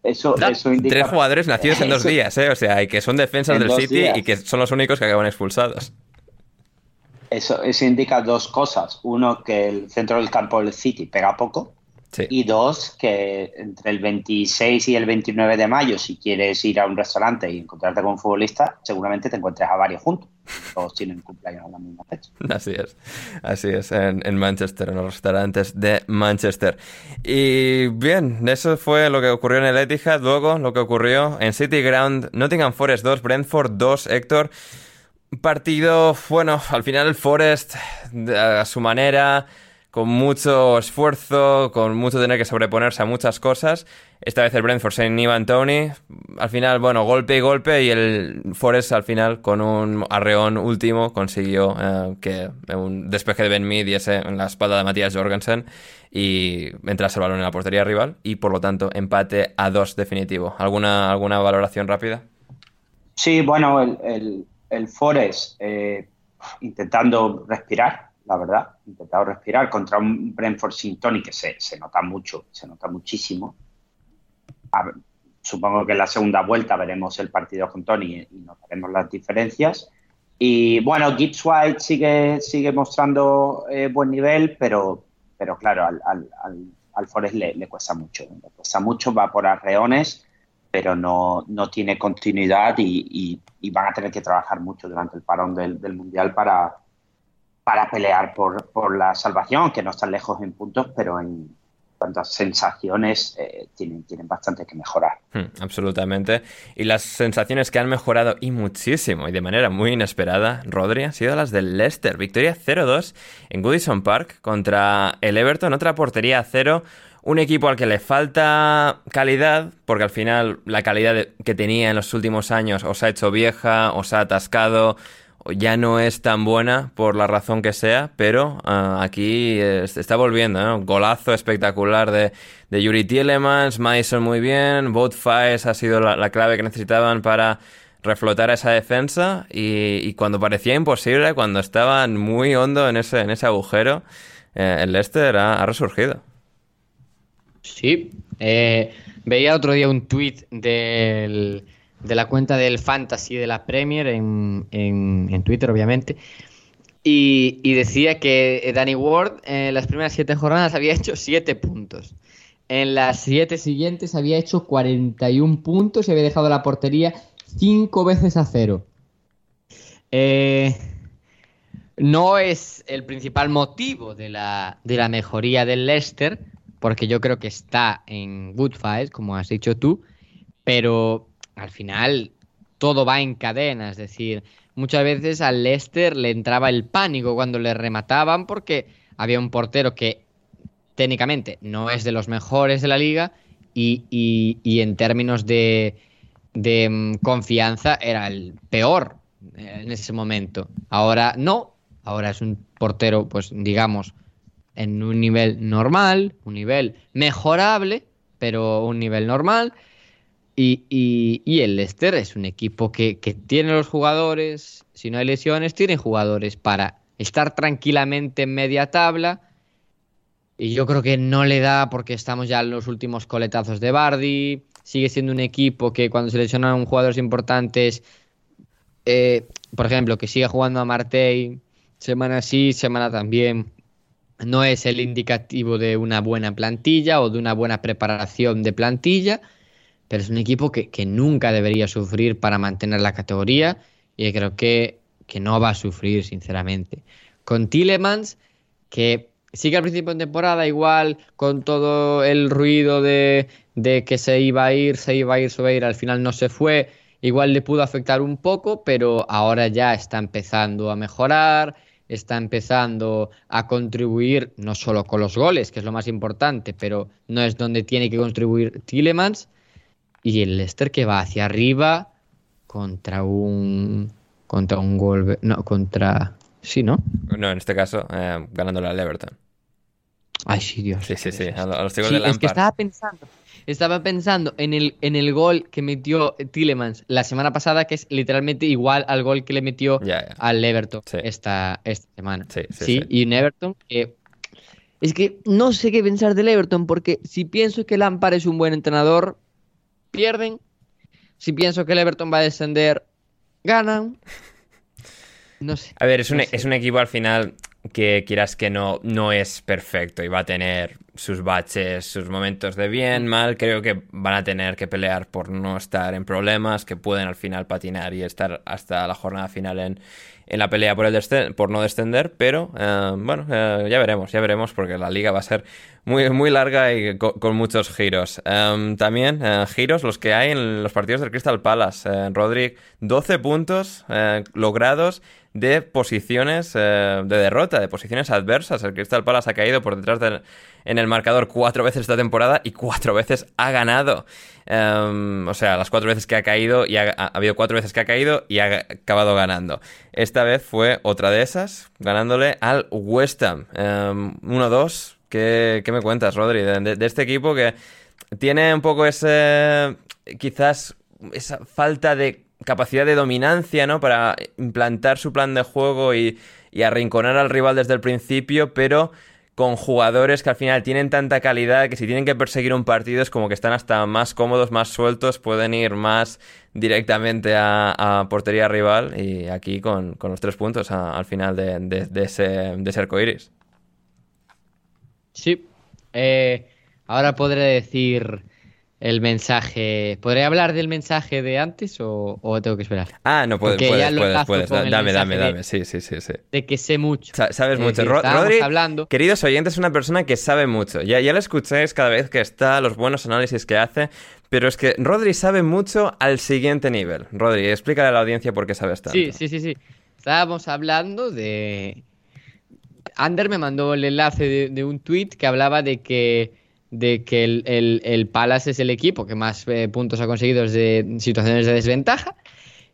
eso, Da- eso indica. Tres jugadores nacidos en dos días, ¿eh? O sea, y que son defensas En del City días. y que son los únicos que acaban expulsados. Eso, eso indica dos cosas. Uno, que el centro del campo del City pega poco. Sí. Y dos, que entre el 26 y el 29 de mayo, si quieres ir a un restaurante y encontrarte con un futbolista, seguramente te encuentres a varios juntos. Todos tienen cumpleaños a la misma fecha. [LAUGHS] Así es, así es, en, en Manchester, en los restaurantes de Manchester. Y bien, eso fue lo que ocurrió en el Etihad, luego lo que ocurrió en City Ground, Nottingham Forest 2, Brentford 2, Héctor. Partido, bueno, al final el Forest de- a su manera, con mucho esfuerzo, con mucho tener que sobreponerse a muchas cosas. Esta vez el Brentford sin Ivan Tony. Al final, bueno, golpe y golpe y el Forest al final con un arreón último consiguió eh, que un despeje de Ben Mead diese en la espalda de Matías Jorgensen y entrase el balón en la portería rival y por lo tanto empate a dos definitivo. ¿Alguna, alguna valoración rápida? Sí, bueno, el, el, el Forest eh, intentando respirar, la verdad, intentado respirar contra un Brentford sin Tony que se, se nota mucho, se nota muchísimo. A supongo que en la segunda vuelta veremos el partido con Tony y notaremos las diferencias. Y bueno, Gibbs White sigue, sigue mostrando eh, buen nivel, pero pero claro, al, al, al, Forest le, cuesta mucho, le cuesta mucho, va por arreones, pero no, no tiene continuidad y, y, van a tener que trabajar mucho durante el parón del, del Mundial para, para pelear por, por la salvación, que no están lejos en puntos, pero en, cuantas sensaciones eh, tienen, tienen bastante que mejorar. Hmm, absolutamente. Y las sensaciones que han mejorado y muchísimo y de manera muy inesperada, Rodri, han sido las del Leicester. Victoria 0-2 en Goodison Park contra el Everton, otra portería a cero. Un equipo al que le falta calidad, porque al final la calidad que tenía en los últimos años os ha hecho vieja, os ha atascado, ya no es tan buena por la razón que sea, pero uh, aquí está volviendo, ¿no? Golazo espectacular de, de Yuri Tielemans, Mason muy bien, Both Fies ha sido la, clave que necesitaban para reflotar esa defensa y, cuando parecía imposible, cuando estaban muy hondo en ese, en ese agujero, eh, el Leicester ha, resurgido. Sí, eh, veía otro día un tweet del de la cuenta del Fantasy de la Premier en, en, Twitter, obviamente. Y, decía que Danny Ward en las primeras siete jornadas había hecho siete puntos. En las siete siguientes había hecho 41 puntos y había dejado la portería cinco veces a cero. Eh, no es el principal motivo de la, de la mejoría del Leicester, porque yo creo que está en good fight, como has dicho tú, pero al final todo va en cadena, es decir, muchas veces al Leicester le entraba el pánico cuando le remataban porque había un portero que técnicamente no es de los mejores de la liga y, en términos de, de mm, confianza era el peor eh, en ese momento. Ahora no, ahora es un portero, pues digamos, en un nivel normal, un nivel mejorable, pero un nivel normal y, el Leicester es un equipo que, tiene los jugadores, si no hay lesiones, tiene jugadores para estar tranquilamente en media tabla. Y yo creo que no le da porque estamos ya en los últimos coletazos de Bardi. Sigue siendo un equipo que cuando seleccionan jugadores importantes, eh, por ejemplo, que siga jugando a Martey semana sí, semana también, no es el indicativo de una buena plantilla o de una buena preparación de plantilla pero es un equipo que, nunca debería sufrir para mantener la categoría y creo que, que no va a sufrir, sinceramente. Con Tillemans, que sigue al principio de temporada igual, con todo el ruido de, de, que se iba a ir, se iba a ir, se iba a ir, al final no se fue, igual le pudo afectar un poco, pero ahora ya está empezando a mejorar, está empezando a contribuir no solo con los goles, que es lo más importante, pero no es donde tiene que contribuir Tillemans y el Leicester que va hacia arriba contra un contra un gol no contra sí no no en este caso eh, ganándole al Everton. Ay sí Dios. Sí sí sí a los sí, es que estaba pensando estaba pensando en el, en el gol que metió Tillemans la semana pasada, que es literalmente igual al gol que le metió al Everton esta, esta semana. Sí, sí, y un Everton que es que no sé qué pensar del Everton, porque si pienso que Lampard es un buen entrenador, pierden. Si pienso que el Everton va a descender, ganan. No sé. A ver, es un, es un equipo al final que quieras que no, no es perfecto y va a tener sus baches, sus momentos de bien, mal. Creo que van a tener que pelear por no estar en problemas, que pueden al final patinar y estar hasta la jornada final en, en la pelea por, el por no descender, pero eh, bueno, eh, ya veremos, ya veremos porque la liga va a ser muy, muy larga y con, muchos giros. Em, también eh, giros los que hay en los partidos del Crystal Palace. Rodrigo, 12 puntos logrados de posiciones de derrota, de posiciones adversas. El Crystal Palace ha caído por detrás del, en el marcador cuatro veces esta temporada y cuatro veces ha ganado. Em, o sea, las cuatro veces que ha caído y ha, habido cuatro veces que ha caído y ha acabado ganando. Esta vez fue otra de esas, ganándole al West Ham. 1-2. Em, ¿Qué, me cuentas, Rodri? De, de, este equipo que tiene un poco ese. quizás esa falta de capacidad de dominancia, ¿no? Para implantar su plan de juego y, y arrinconar al rival desde el principio, pero con jugadores que al final tienen tanta calidad que si tienen que perseguir un partido es como que están hasta más cómodos, más sueltos, pueden ir más directamente a, portería rival y aquí con, los tres puntos al final de, ese, de ese arcoiris. Sí. Eh, ahora podré decir el mensaje. ¿Podré hablar del mensaje de antes o, o tengo que esperar? Ah, no puedes, Porque puedes, ya lo puedes, puedes. Dame, dame, de- dame. Sí, sí, sí, sí. De que sé mucho. Sa- Sabes mucho. Ro- Rodri, hablando. queridos oyentes, es una persona que sabe mucho. Ya, ya lo escucháis cada vez que está, los buenos análisis que hace. Pero es que Rodri sabe mucho al siguiente nivel. Rodri, explícale a la audiencia por qué sabes tanto. Sí, sí, sí, sí. Estábamos hablando de. Ander me mandó el enlace de, de un tweet que hablaba de que, de que el, el, el Palace es el equipo que más eh, puntos ha conseguido desde situaciones de desventaja.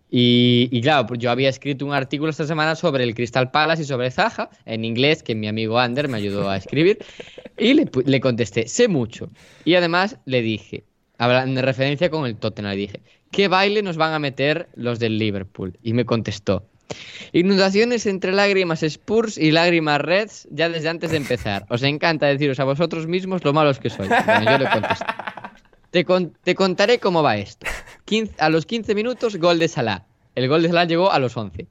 Y, y claro, pues yo había escrito un artículo esta semana sobre el Crystal Palace y sobre Zaha en inglés, que mi amigo Ander me ayudó a escribir. Y le, le contesté, sé mucho. Y además le dije, en referencia con el Tottenham, le dije, ¿qué baile nos van a meter los del Liverpool? Y me contestó, inundaciones entre lágrimas Spurs y lágrimas Reds ya desde antes de empezar. Os encanta deciros a vosotros mismos lo malos que sois. Te, te contaré cómo va esto. 15 a los 15 minutos, gol de Salah. El gol de Salah llegó a los 11.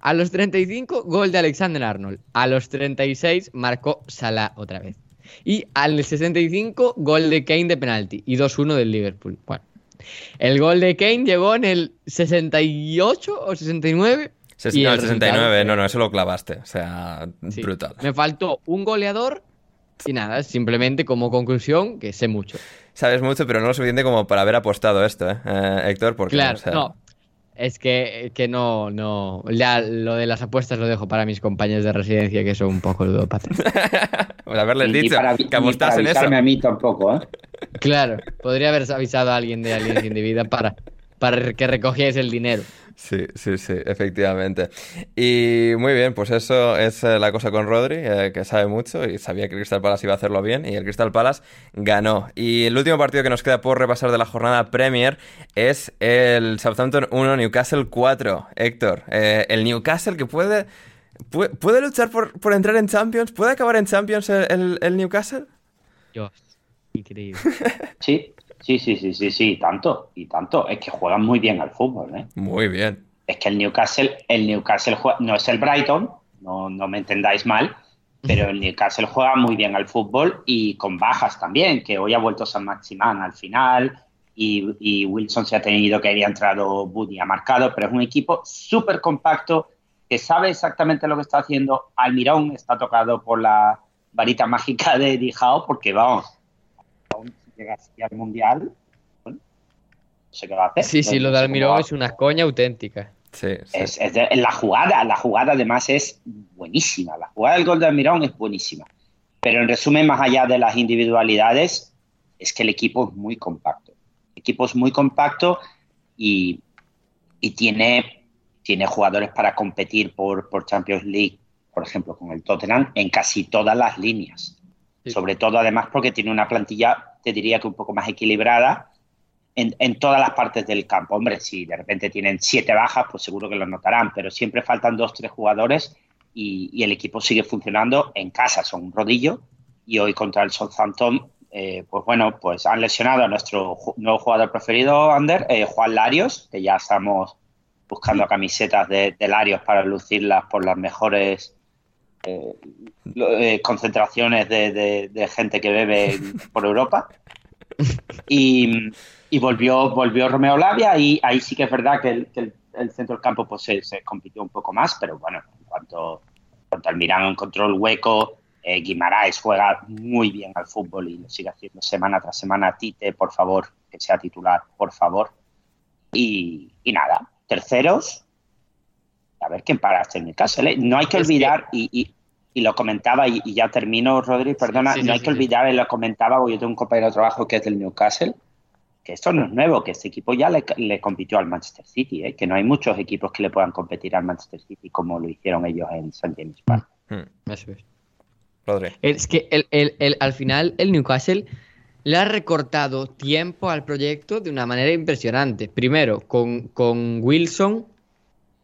A los 35, gol de Alexander Arnold. A los 36, marcó Salah otra vez. Y al 65, gol de Kane de penalti. Y 2-1 del Liverpool. Bueno. El gol de Kane llegó en el 68 o 69. Y no, el el 69, resultado- no, no, eso lo clavaste. O sea, Sí. brutal. Me faltó un goleador y nada, simplemente como conclusión que sé mucho. Sabes mucho, pero no lo suficiente como para haber apostado esto, ¿eh, Eh, Héctor? Porque, claro, o sea, no. Es que, que no, no. Ya lo de las apuestas lo dejo para mis compañeros de residencia que son un poco ludópatas. [LAUGHS] pues haberles Ni dicho para, que ni para apostasen eso. a mí tampoco, ¿eh? claro, podría haber avisado a alguien de Aliens sin vida para, para que recogierais el dinero. Sí, sí, sí, efectivamente. Y muy bien, pues eso es eh, la cosa con Rodri, eh, que sabe mucho y sabía que Crystal Palace iba a hacerlo bien y el Crystal Palace ganó. Y el último partido que nos queda por repasar de la jornada Premier es el Southampton 1, Newcastle 4. Héctor, eh, el Newcastle que puede, puede, puede luchar por, por entrar en Champions, puede acabar en Champions el, el- el Newcastle. Dios, increíble. Sí, sí, sí, sí, sí, sí, tanto, y tanto. Es que juegan muy bien al fútbol, ¿eh? Muy bien. Es que el Newcastle, el Newcastle juega- no es el Brighton, no, no me entendáis mal, pero el Newcastle juega muy bien al fútbol y con bajas también, que hoy ha vuelto San Maximán al final y, y Wilson se ha tenido que había entrado Buddy ha marcado, pero es un equipo súper compacto que sabe exactamente lo que está haciendo. Almirón está tocado por la varita mágica de Dijao porque vamos, llega así al Mundial, bueno, no sé qué va a hacer. Sí, sí, lo de Almirón es una coña auténtica. Sí, sí. Es, es de- la jugada, la jugada además es buenísima. La jugada del gol de Almirón es buenísima. Pero en resumen, más allá de las individualidades, es que el equipo es muy compacto. El equipo es muy compacto y, y tiene, tiene jugadores para competir por, por Champions League, por ejemplo, con el Tottenham, en casi todas las líneas. Sí. Sobre todo, además, porque tiene una plantilla, te diría que un poco más equilibrada en, en todas las partes del campo. Hombre, si de repente tienen siete bajas, pues seguro que lo notarán, pero siempre faltan dos, tres jugadores y, y el equipo sigue funcionando en casa, son un rodillo. Y hoy contra el Southampton, eh, pues bueno, pues han lesionado a nuestro ju- nuevo jugador preferido, Ander, eh, Juan Larios, que ya estamos buscando camisetas de, de Larios para lucirlas por las mejores eh, concentraciones de, gente que bebe por Europa. Y, volvió, volvió Romeo Lavia y ahí sí que es verdad que el, centro del campo pues, se, compitió un poco más, pero bueno, en cuanto, en cuanto Almirán encontró el hueco, eh, Guimaraes juega muy bien al fútbol y lo sigue haciendo semana tras semana. Tite, por favor, que sea titular, por favor. Y, y nada, terceros, a ver quién para este Newcastle. ¿eh? No hay que olvidar, y, y- y lo comentaba, y, y ya termino, Rodri, perdona, sí, no hay sí, que sí. olvidar, y lo comentaba, porque yo tengo un compañero de trabajo que es del Newcastle, que esto no es nuevo, que este equipo ya le, le compitió al Manchester City, ¿eh? que no hay muchos equipos que le puedan competir al Manchester City como lo hicieron ellos en St. James Park. Hmm. Eso es. Rodri. Es que el, el- el- al final el Newcastle le ha recortado tiempo al proyecto de una manera impresionante. Primero, con, con Wilson,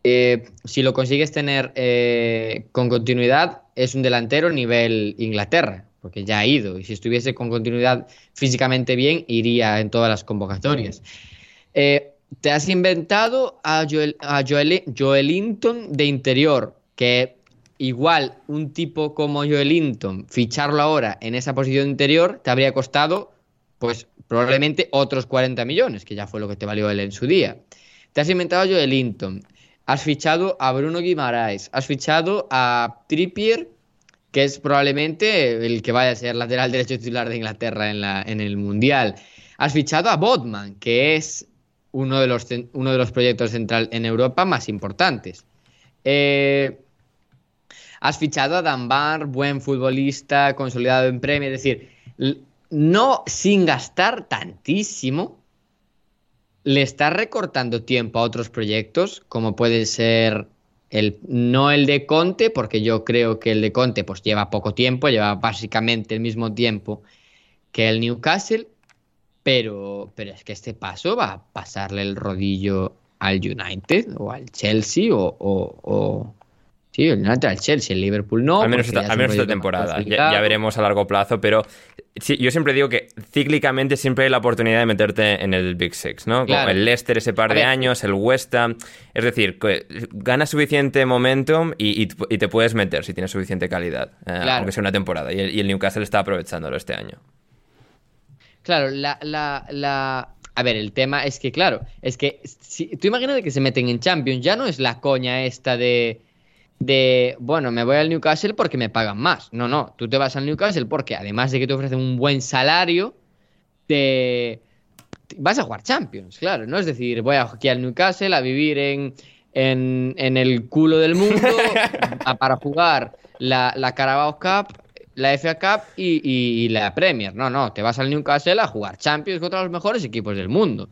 eh, si lo consigues tener eh, con continuidad, es un delantero nivel Inglaterra, porque ya ha ido. Y si estuviese con continuidad físicamente bien, iría en todas las convocatorias. Eh, te has inventado a, Joel, Joel- Joelinton de interior, que igual un tipo como Joel Linton, ficharlo ahora en esa posición interior, te habría costado, pues probablemente otros 40 millones, que ya fue lo que te valió él en su día. Te has inventado a Joel Linton, has fichado a Bruno Guimaraes, has fichado a Trippier, que es probablemente el que vaya a ser lateral derecho titular de Inglaterra en, el Mundial. Has fichado a Bodman, que es uno de los, uno de los proyectos central en Europa más importantes. Eh, has fichado a Danbar, buen futbolista, consolidado en Premier, es decir, no sin gastar tantísimo, le estás recortando tiempo a otros proyectos, como puede ser el, no el de Conte, porque yo creo que el de Conte pues lleva poco tiempo, lleva básicamente el mismo tiempo que el Newcastle, pero, pero es que este paso va a pasarle el rodillo al United o al Chelsea o, Sí, el United al Chelsea, el Liverpool no. Al menos esta, temporada. Ya, veremos a largo plazo, pero yo siempre digo que cíclicamente siempre hay la oportunidad de meterte en el Big Six, ¿no? el Leicester ese par de años, el West Ham. Es decir, gana suficiente momentum y, te puedes meter si tienes suficiente calidad, eh, aunque sea una temporada. Y el, Newcastle está aprovechándolo este año. Claro, la, la, A ver, el tema es que, claro, es que si, tú imagínate que se meten en Champions, ya no es la coña esta de de, bueno, me voy al Newcastle porque me pagan más. No, no, tú te vas al Newcastle porque además de que te ofrecen un buen salario, te vas a jugar Champions, claro, ¿no? Es decir, voy aquí al Newcastle a vivir en, en, en el culo del mundo [LAUGHS] para jugar la, la Carabao Cup, la FA Cup y, y la Premier. No, no, te vas al Newcastle a jugar Champions contra los mejores equipos del mundo.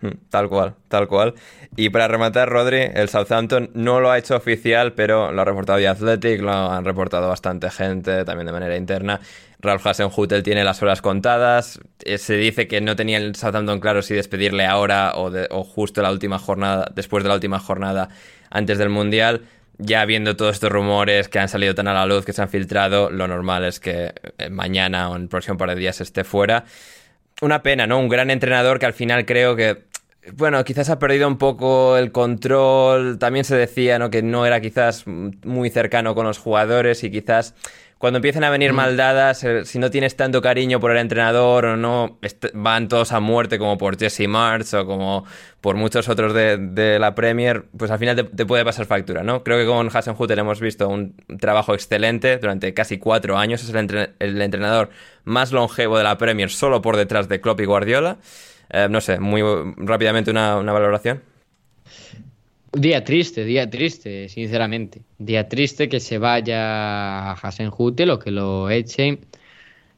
Hmm, tal cual, tal cual. Y para rematar, Rodri, el Southampton no lo ha hecho oficial, pero lo ha reportado The Athletic, lo han reportado bastante gente, también de manera interna. Ralph Hasenhutel tiene las horas contadas. Eh, se dice que no tenía el Southampton claro si despedirle ahora o, o justo la última jornada, después de la última jornada antes del Mundial. Ya viendo todos estos rumores que han salido tan a la luz, que se han filtrado, lo normal es que eh, mañana o en el próximo par de días esté fuera una pena, ¿no? Un gran entrenador que al final creo que, bueno, quizás ha perdido un poco el control. También se decía, ¿no? Que no era quizás muy cercano con los jugadores y quizás cuando empiezan a venir mm. maldadas, eh, si no tienes tanto cariño por el entrenador o no, van todos a muerte como por Jesse March o como por muchos otros de, la Premier, pues al final te, puede pasar factura, ¿no? Creo que con Hassan Hutter hemos visto un trabajo excelente durante casi cuatro años, es el, entrenador más longevo de la Premier, solo por detrás de Klopp y Guardiola. Eh, no sé, muy rápidamente una valoración. Día triste, día triste, sinceramente. Día triste que se vaya a Hasenhutel o que lo echen.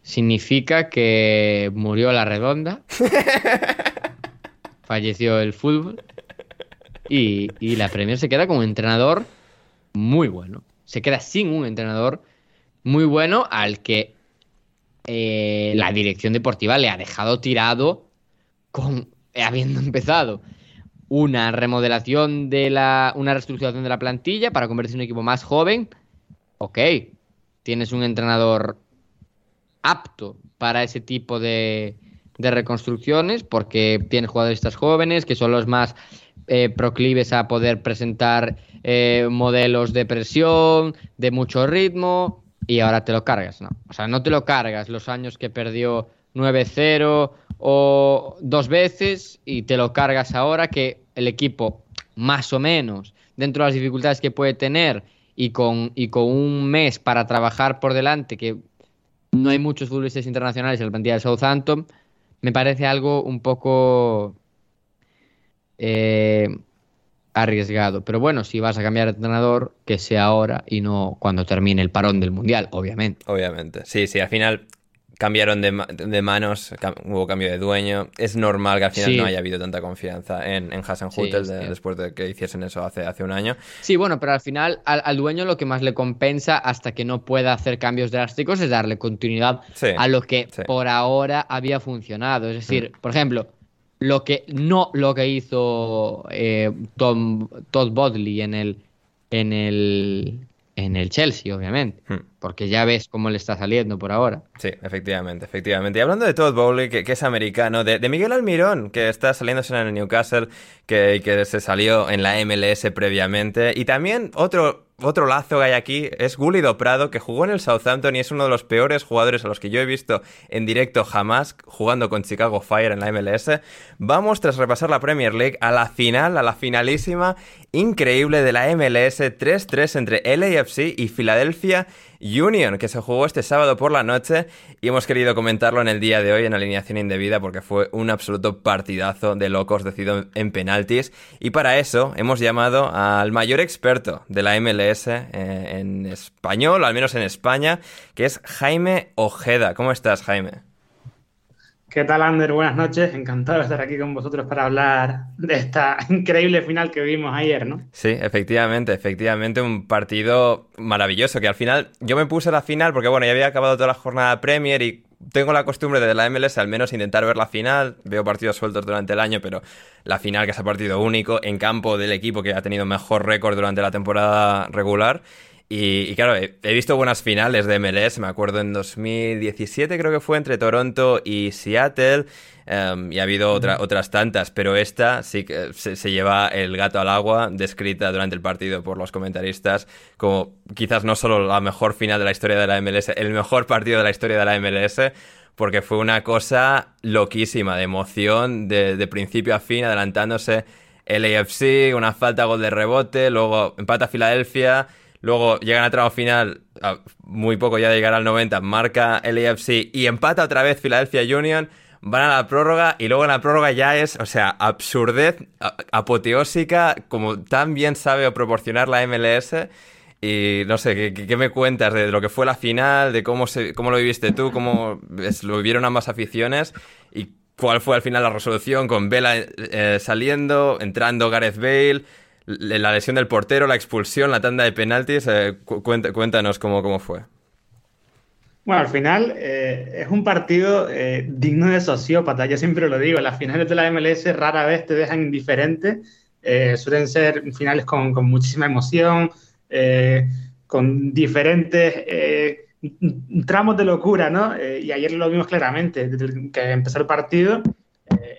Significa que murió la redonda. [LAUGHS] falleció el fútbol. Y, la Premier se queda como entrenador muy bueno. Se queda sin un entrenador muy bueno al que eh, la dirección deportiva le ha dejado tirado con habiendo empezado una remodelación de la. una reestructuración de la plantilla para convertirse en un equipo más joven. Ok. Tienes un entrenador apto para ese tipo de, de reconstrucciones porque tienes jugadores jóvenes que son los más eh, proclives a poder presentar eh, modelos de presión, de mucho ritmo, y ahora te lo cargas, ¿no? O sea, no te lo cargas los años que perdió 9-0 o dos veces y te lo cargas ahora que el equipo más o menos dentro de las dificultades que puede tener y con, y con un mes para trabajar por delante, que no hay muchos futbolistas internacionales en la plantilla de Southampton, me parece algo un poco eh, arriesgado. Pero bueno, si vas a cambiar de entrenador, que sea ahora y no cuando termine el parón del Mundial, obviamente. Obviamente, sí, sí, al final cambiaron de, manos, hubo cambio de dueño. Es normal que al final no haya habido tanta confianza en, en Hassan después de que hiciesen eso hace, hace un año. Sí, bueno, pero al final al, dueño lo que más le compensa hasta que no pueda hacer cambios drásticos es darle continuidad a lo que por ahora había funcionado. Es decir, mm. por ejemplo, lo que no lo que hizo eh, Tom, Todd Bodley en el en el en el Chelsea, obviamente, hmm. porque ya ves cómo le está saliendo por ahora. Sí, efectivamente, efectivamente. Y hablando de Todd Bowley, que, es americano, de, Miguel Almirón, que está saliéndose en el Newcastle, que, que se salió en la MLS previamente, y también otro otro lazo que hay aquí es Gulido Prado, que jugó en el Southampton y es uno de los peores jugadores a los que yo he visto en directo jamás jugando con Chicago Fire en la MLS. Vamos, tras repasar la Premier League, a la final, a la finalísima increíble de la MLS 3-3 entre LAFC y Philadelphia Union, que se jugó este sábado por la noche y hemos querido comentarlo en el día de hoy en alineación indebida porque fue un absoluto partidazo de locos decidido en penaltis y para eso hemos llamado al mayor experto de la MLS eh, en español, al menos en España, que es Jaime Ojeda. ¿Cómo estás, Jaime? ¿Qué tal, Ander? Buenas noches. Encantado de estar aquí con vosotros para hablar de esta [LAUGHS] increíble final que vimos ayer, ¿no? Sí, efectivamente, efectivamente, un partido maravilloso que al final yo me puse la final porque, bueno, ya había acabado toda la jornada Premier y tengo la costumbre de la MLS al menos intentar ver la final. Veo partidos sueltos durante el año, pero la final, que es el partido único, en campo del equipo que ha tenido mejor récord durante la temporada regular. Y, claro, he, visto buenas finales de MLS, me acuerdo en 2017 creo que fue entre Toronto y Seattle, em, y ha habido otras tantas, pero esta sí que se, lleva el gato al agua, descrita durante el partido por los comentaristas como quizás no solo la mejor final de la historia de la MLS, el mejor partido de la historia de la MLS, porque fue una cosa loquísima, de emoción, de, de principio a fin, adelantándose el AFC, una falta, gol de rebote, luego empata Filadelfia Luego llegan a tramo final, muy poco ya de llegar al 90, marca el AFC y empata otra vez Philadelphia Union. Van a la prórroga y luego en la prórroga ya es, o sea, absurdez apoteósica, como tan bien sabe proporcionar la MLS. Y no sé, ¿qué, me cuentas de lo que fue la final, de cómo, se, cómo lo viviste tú, cómo lo vivieron ambas aficiones y cuál fue al final la resolución con Vela eh, saliendo, entrando Gareth Bale? La lesión del portero, la expulsión, la tanda de penaltis. Eh, cuéntanos cómo, cómo fue. Bueno, al final eh, es un partido eh, digno de sociópata, yo siempre lo digo, las finales de la MLS rara vez te dejan indiferente, suelen ser finales con, muchísima emoción, con diferentes tramos de locura, ¿no? y ayer lo vimos claramente, desde que empezó el partido,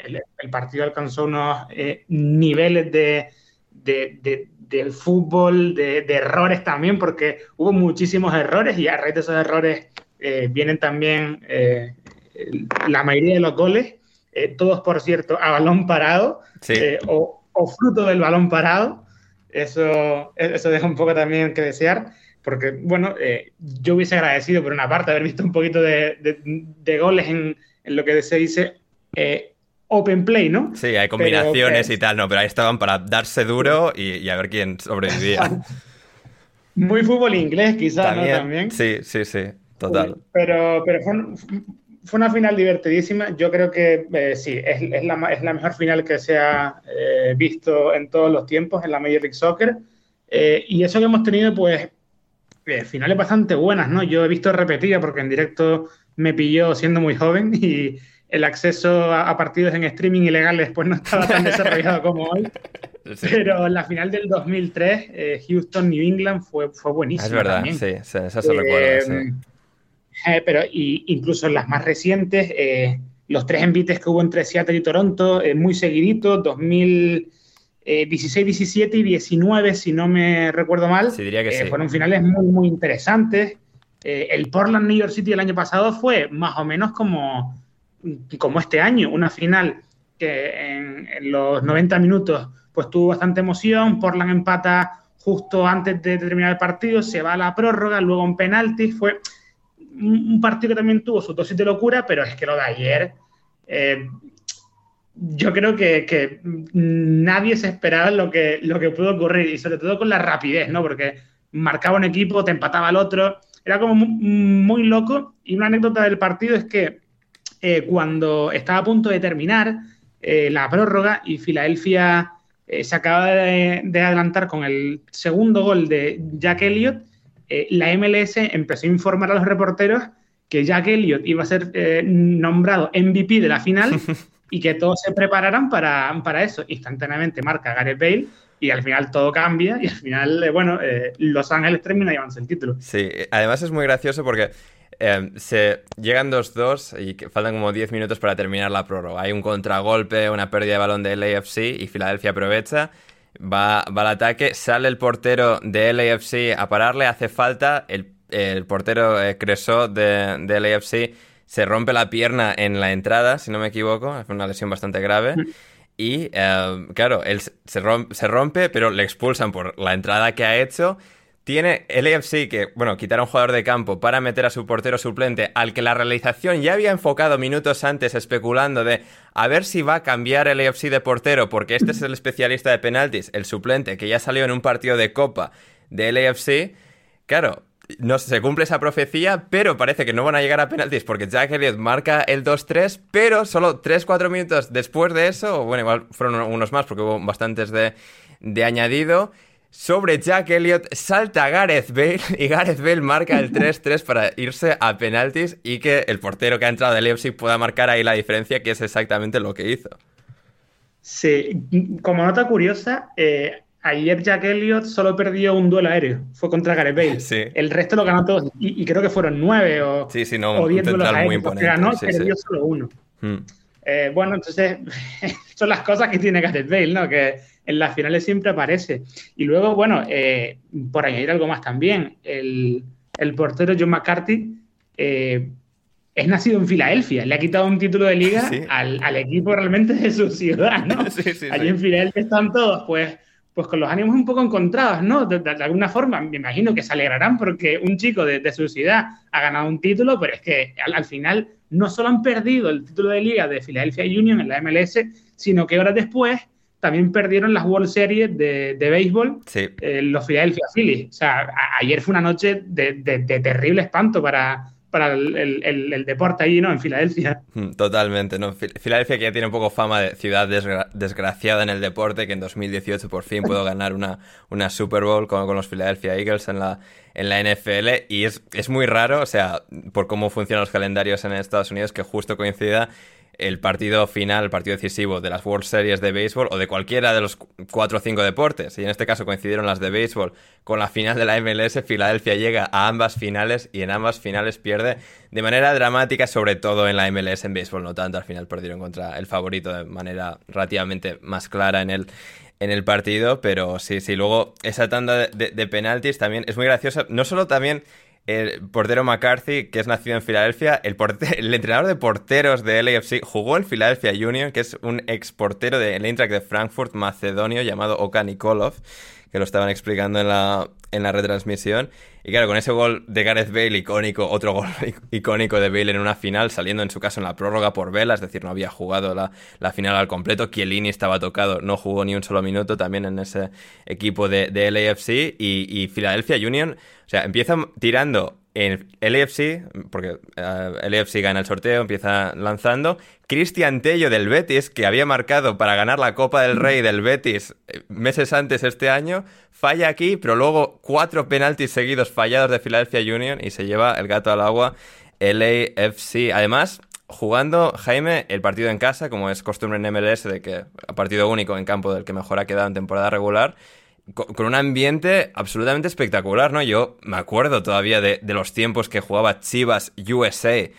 el, partido alcanzó unos niveles de, de, del fútbol, de, errores también, porque hubo muchísimos errores y a raíz de esos errores eh, vienen también eh, la mayoría de los goles, eh, todos por cierto a balón parado o, fruto del balón parado. Eso, eso deja un poco también que desear, porque bueno, yo hubiese agradecido por una parte haber visto un poquito de, de goles en, en, lo que se dice open play, ¿no? Sí, hay combinaciones y tal, no, pero ahí estaban para darse duro y, a ver quién sobrevivía. Muy fútbol inglés, quizás, ¿no? También. Sí, sí, sí, total. Pero, pero fue, una final divertidísima. Yo creo que eh, sí, es, es, la, es, la, mejor final que se ha eh, visto en todos los tiempos en la Major League Soccer. Eh, y eso que hemos tenido, pues, finales bastante buenas, ¿no? Yo he visto repetida porque en directo me pilló siendo muy joven y el acceso a, partidos en streaming ilegales pues no estaba tan desarrollado [LAUGHS] como hoy. Pero la final del 2003, eh, Houston-New England fue, fue buenísima. Es verdad, sí, eso se recuerda. Eh, eh, pero y, incluso las más recientes, los tres envites que hubo entre Seattle y Toronto, muy seguiditos, 2016, 17 y 19, si no me recuerdo mal. Sí, diría que sí. Fueron finales muy, muy interesantes. el Portland New York City el año pasado fue más o menos como como este año, una final que en, los 90 minutos pues tuvo bastante emoción, Portland empata justo antes de terminar el partido, se va a la prórroga, luego un penalti, fue un, partido que también tuvo su dosis de locura, pero es que lo de ayer, eh, yo creo que, nadie se esperaba lo que, lo que pudo ocurrir, y sobre todo con la rapidez, ¿no? Porque marcaba un equipo, te empataba el otro, era como muy loco, y una anécdota del partido es que eh, cuando estaba a punto de terminar eh, la prórroga y Filadelfia eh, se acaba de, adelantar con el segundo gol de Jack Elliott, la MLS empezó a informar a los reporteros que Jack Elliott iba a ser nombrado MVP de la final [LAUGHS] y que todos se prepararan para, para, eso. Instantáneamente marca Gareth Bale y al final todo cambia y al final, bueno, Los Ángeles termina llevándose el título. Sí, además es muy gracioso porque Em, se llegan 2-2 y faltan como 10 minutos para terminar la prórroga. Hay un contragolpe, una pérdida de balón del AFC y Filadelfia aprovecha. va, va al ataque, sale el portero de LAFC a pararle, hace falta, el, el portero eh, Cresó de, de LAFC se rompe la pierna en la entrada, si no me equivoco, es una lesión bastante grave. Y eh, claro, él se rompe, se rompe, pero le expulsan por la entrada que ha hecho. Tiene el AFC que, bueno, quitar a un jugador de campo para meter a su portero suplente, al que la realización ya había enfocado minutos antes especulando de a ver si va a cambiar el AFC de portero, porque este es el especialista de penaltis, el suplente, que ya salió en un partido de copa del AFC. Claro, no se cumple esa profecía, pero parece que no van a llegar a penaltis porque Jack Elliott marca el 2-3, pero solo 3-4 minutos después de eso, bueno, igual fueron unos más porque hubo bastantes de, de añadido. Sobre Jack Elliott salta Gareth Bale y Gareth Bale marca el [LAUGHS] 3-3 para irse a penaltis y que el portero que ha entrado de Leipzig pueda marcar ahí la diferencia, que es exactamente lo que hizo. Sí, como nota curiosa, eh, ayer Jack Elliott solo perdió un duelo aéreo, fue contra Gareth Bale. Sí. El resto lo ganó todos y, y creo que fueron nueve o, Sí, sí, no, o diez duelos muy ganó, sí, perdió sí. solo uno. Mm. Eh, bueno, entonces [LAUGHS] son las cosas que tiene Gareth Bale, ¿no? Que en las finales siempre aparece. Y luego, bueno, eh, por añadir algo más también, el, el portero John McCarthy eh, es nacido en Filadelfia, le ha quitado un título de liga Sí. al, al equipo realmente de su ciudad, ¿no? [LAUGHS] Sí, sí, Allí en Filadelfia están todos, pues, pues con los ánimos un poco encontrados, ¿no? De, de- de alguna forma, me imagino que se alegrarán porque un chico de, de su ciudad ha ganado un título, pero es que al, al final no solo han perdido el título de liga de Philadelphia Union en la MLS, sino que horas después también perdieron las World Series de, de béisbol Sí. eh, los Philadelphia Phillies. O sea, a- ayer fue una noche de, de- de terrible espanto para, para el, el- el- el deporte allí, ¿no? En Filadelfia. Mm, Totalmente, ¿no? Fil- Filadelfia que ya tiene un poco fama de ciudad desgra- desgraciada en el deporte, que en 2018 por fin pudo [LAUGHS] ganar una, una Super Bowl con, con los Philadelphia Eagles en la, en la NFL y es, es muy raro, o sea, por cómo funcionan los calendarios en Estados Unidos, que justo coincida el partido final, el partido decisivo de las World Series de béisbol o de cualquiera de los cu- cuatro o cinco deportes. Y en este caso coincidieron las de béisbol con la final de la MLS. Filadelfia llega a ambas finales y en ambas finales pierde de manera dramática, sobre todo en la MLS en béisbol, no tanto. Al final perdieron contra el favorito de manera relativamente más clara en el, en el partido, pero sí, sí, luego esa tanda de- de penaltis también es muy graciosa, no solo también el portero McCarthy, que es nacido en Filadelfia, el, [LAUGHS] el entrenador de porteros de LAFC jugó en Philadelphia Union, que es un ex portero del Eintracht de Frankfurt macedonio llamado Oka Nikolov, que lo estaban explicando en la, en la retransmisión. Y claro, con ese gol de Gareth Bale icónico, otro gol [LAUGHS] icónico de Bale en una final, saliendo en su caso en la prórroga por vela, es decir, no había jugado la, la final al completo. Chiellini estaba tocado, no jugó ni un solo minuto también en ese equipo de, de LAFC. Y, y Philadelphia Union, o sea, empieza tirando en LAFC, porque eh, LAFC gana el sorteo, empieza lanzando. Cristian Tello del Betis, que había marcado para ganar la Copa del Rey del Betis eh, meses antes este año, falla aquí, pero luego cuatro penaltis seguidos fallados de Philadelphia Union y se lleva el gato al agua LAFC. Además, jugando Jaime el partido en casa, como es costumbre en MLS, de que partido único en campo del que mejor ha quedado en temporada regular, con un ambiente absolutamente espectacular, ¿no? Yo me acuerdo todavía de, de los tiempos que jugaba Chivas USA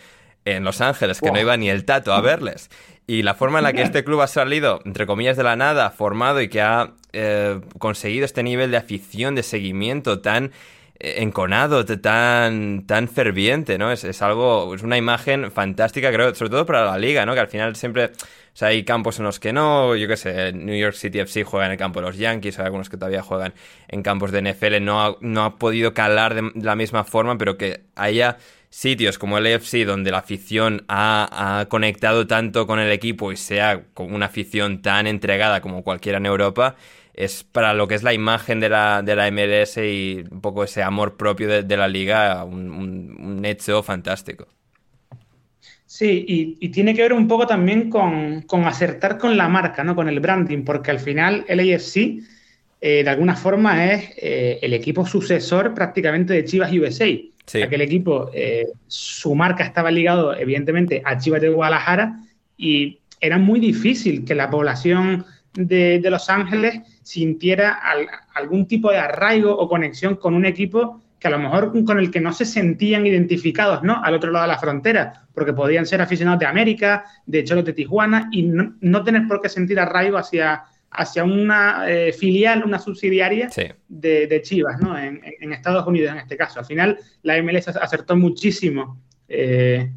en Los Ángeles, que no iba ni el tato a verles. Y la forma en la que [LAUGHS] este club ha salido, entre comillas, de la nada, formado y que ha eh, conseguido este nivel de afición, de seguimiento tan enconado, tan, tan ferviente, ¿no? Es, es algo, es una imagen fantástica, creo, sobre todo para la liga, ¿no? Que al final siempre, o sea, hay campos en los que no, yo qué sé, New York City FC juega en el campo de los Yankees, hay algunos que todavía juegan en campos de NFL, no ha, no ha podido calar de la misma forma, pero que haya sitios como el AFC donde la afición ha, ha conectado tanto con el equipo y sea con una afición tan entregada como cualquiera en Europa, es para lo que es la imagen de la, de la MLS y un poco ese amor propio de, de la liga, un, un- un hecho fantástico. Sí, y, y tiene que ver un poco también con, con acertar con la marca, ¿no? Con el branding, porque al final el AFC eh, de alguna forma es eh, el equipo sucesor prácticamente de Chivas USA. Sí. Aquel equipo, eh, su marca estaba ligado evidentemente a Chivas de Guadalajara y era muy difícil que la población de, de Los Ángeles sintiera al- algún tipo de arraigo o conexión con un equipo que a lo mejor con el que no se sentían identificados, ¿no? Al otro lado de la frontera, porque podían ser aficionados de América, de Cholos de Tijuana, y no, no tener por qué sentir arraigo hacia, hacia una eh, filial, una subsidiaria de, Chivas, ¿no? En, Estados Unidos en este caso. Al final, la MLS acertó muchísimo eh,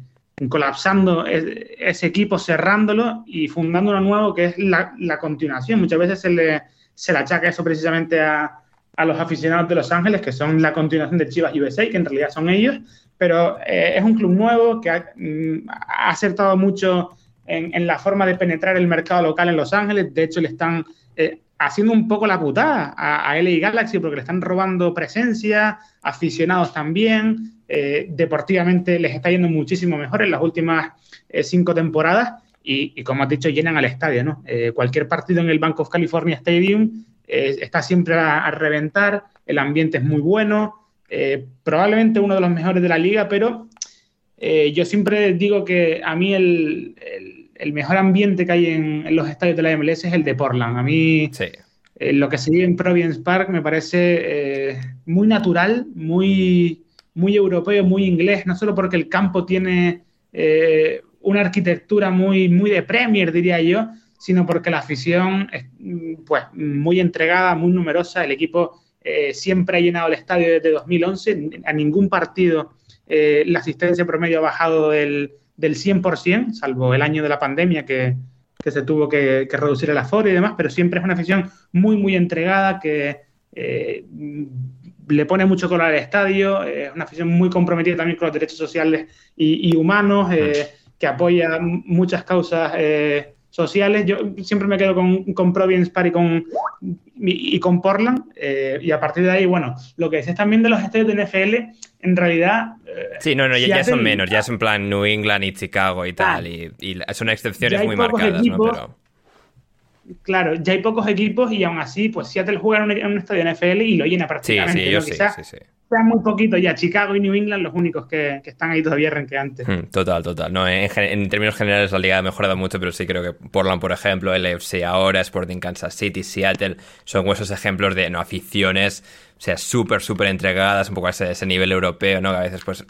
colapsando ese equipo, cerrándolo y fundando uno nuevo que es la, continuación. Muchas veces se le, se le achaca eso precisamente a, los aficionados de Los Ángeles, que son la continuación de Chivas USA, que en realidad son ellos, pero eh, es un club nuevo que ha, mm, ha acertado mucho en, la forma de penetrar el mercado local en Los Ángeles. De hecho, le están eh, haciendo un poco la putada a, a LA Galaxy porque le están robando presencia, aficionados también. Eh, deportivamente les está yendo muchísimo mejor en las últimas cinco temporadas. Y, como has dicho, llenan al estadio, ¿no? cualquier partido en el Bank of California Stadium está siempre a, reventar, el ambiente es muy bueno, probablemente uno de los mejores de la liga, pero yo siempre digo que a mí el, el mejor ambiente que hay en, los estadios de la MLS es el de Portland. A mí eh, lo que se vive en Providence Park me parece eh, muy natural, muy, muy europeo, muy inglés, no solo porque el campo tiene eh, una arquitectura muy, muy de Premier, diría yo, sino porque la afición es pues, muy entregada, muy numerosa. El equipo siempre ha llenado el estadio desde 2011. A ningún partido la asistencia promedio ha bajado del del 100%, salvo el año de la pandemia que, se tuvo que, reducir el aforo y demás, pero siempre es una afición muy, muy entregada que eh, le pone mucho color al estadio, es una afición muy comprometida también con los derechos sociales y, humanos, eh, que apoya muchas causas eh, sociales. Yo siempre me quedo con, con Providence Park y con, y, con Portland. Eh, y a partir de ahí, bueno, lo que dices también de los estadios de NFL, en realidad. Eh, sí, no, no, ya, son menos, ya es en plan New England y Chicago y tal. Y, y, son excepciones muy marcadas, ¿no? Pero... Claro, ya hay pocos equipos y aún así, pues Seattle juega en un, en un estadio de NFL y lo llena prácticamente. Sí, sí, yo sí, sí, sí muy poquito ya. Chicago y New England los únicos que, están ahí todavía renqueantes. Hmm, total, total. No, en, términos generales la liga ha mejorado mucho, pero sí creo que Portland, por ejemplo, LFC ahora, Sporting Kansas City, Seattle, son esos ejemplos de no aficiones o sea, súper, súper entregadas, un poco a ese, nivel europeo, ¿no? Que a veces, pues,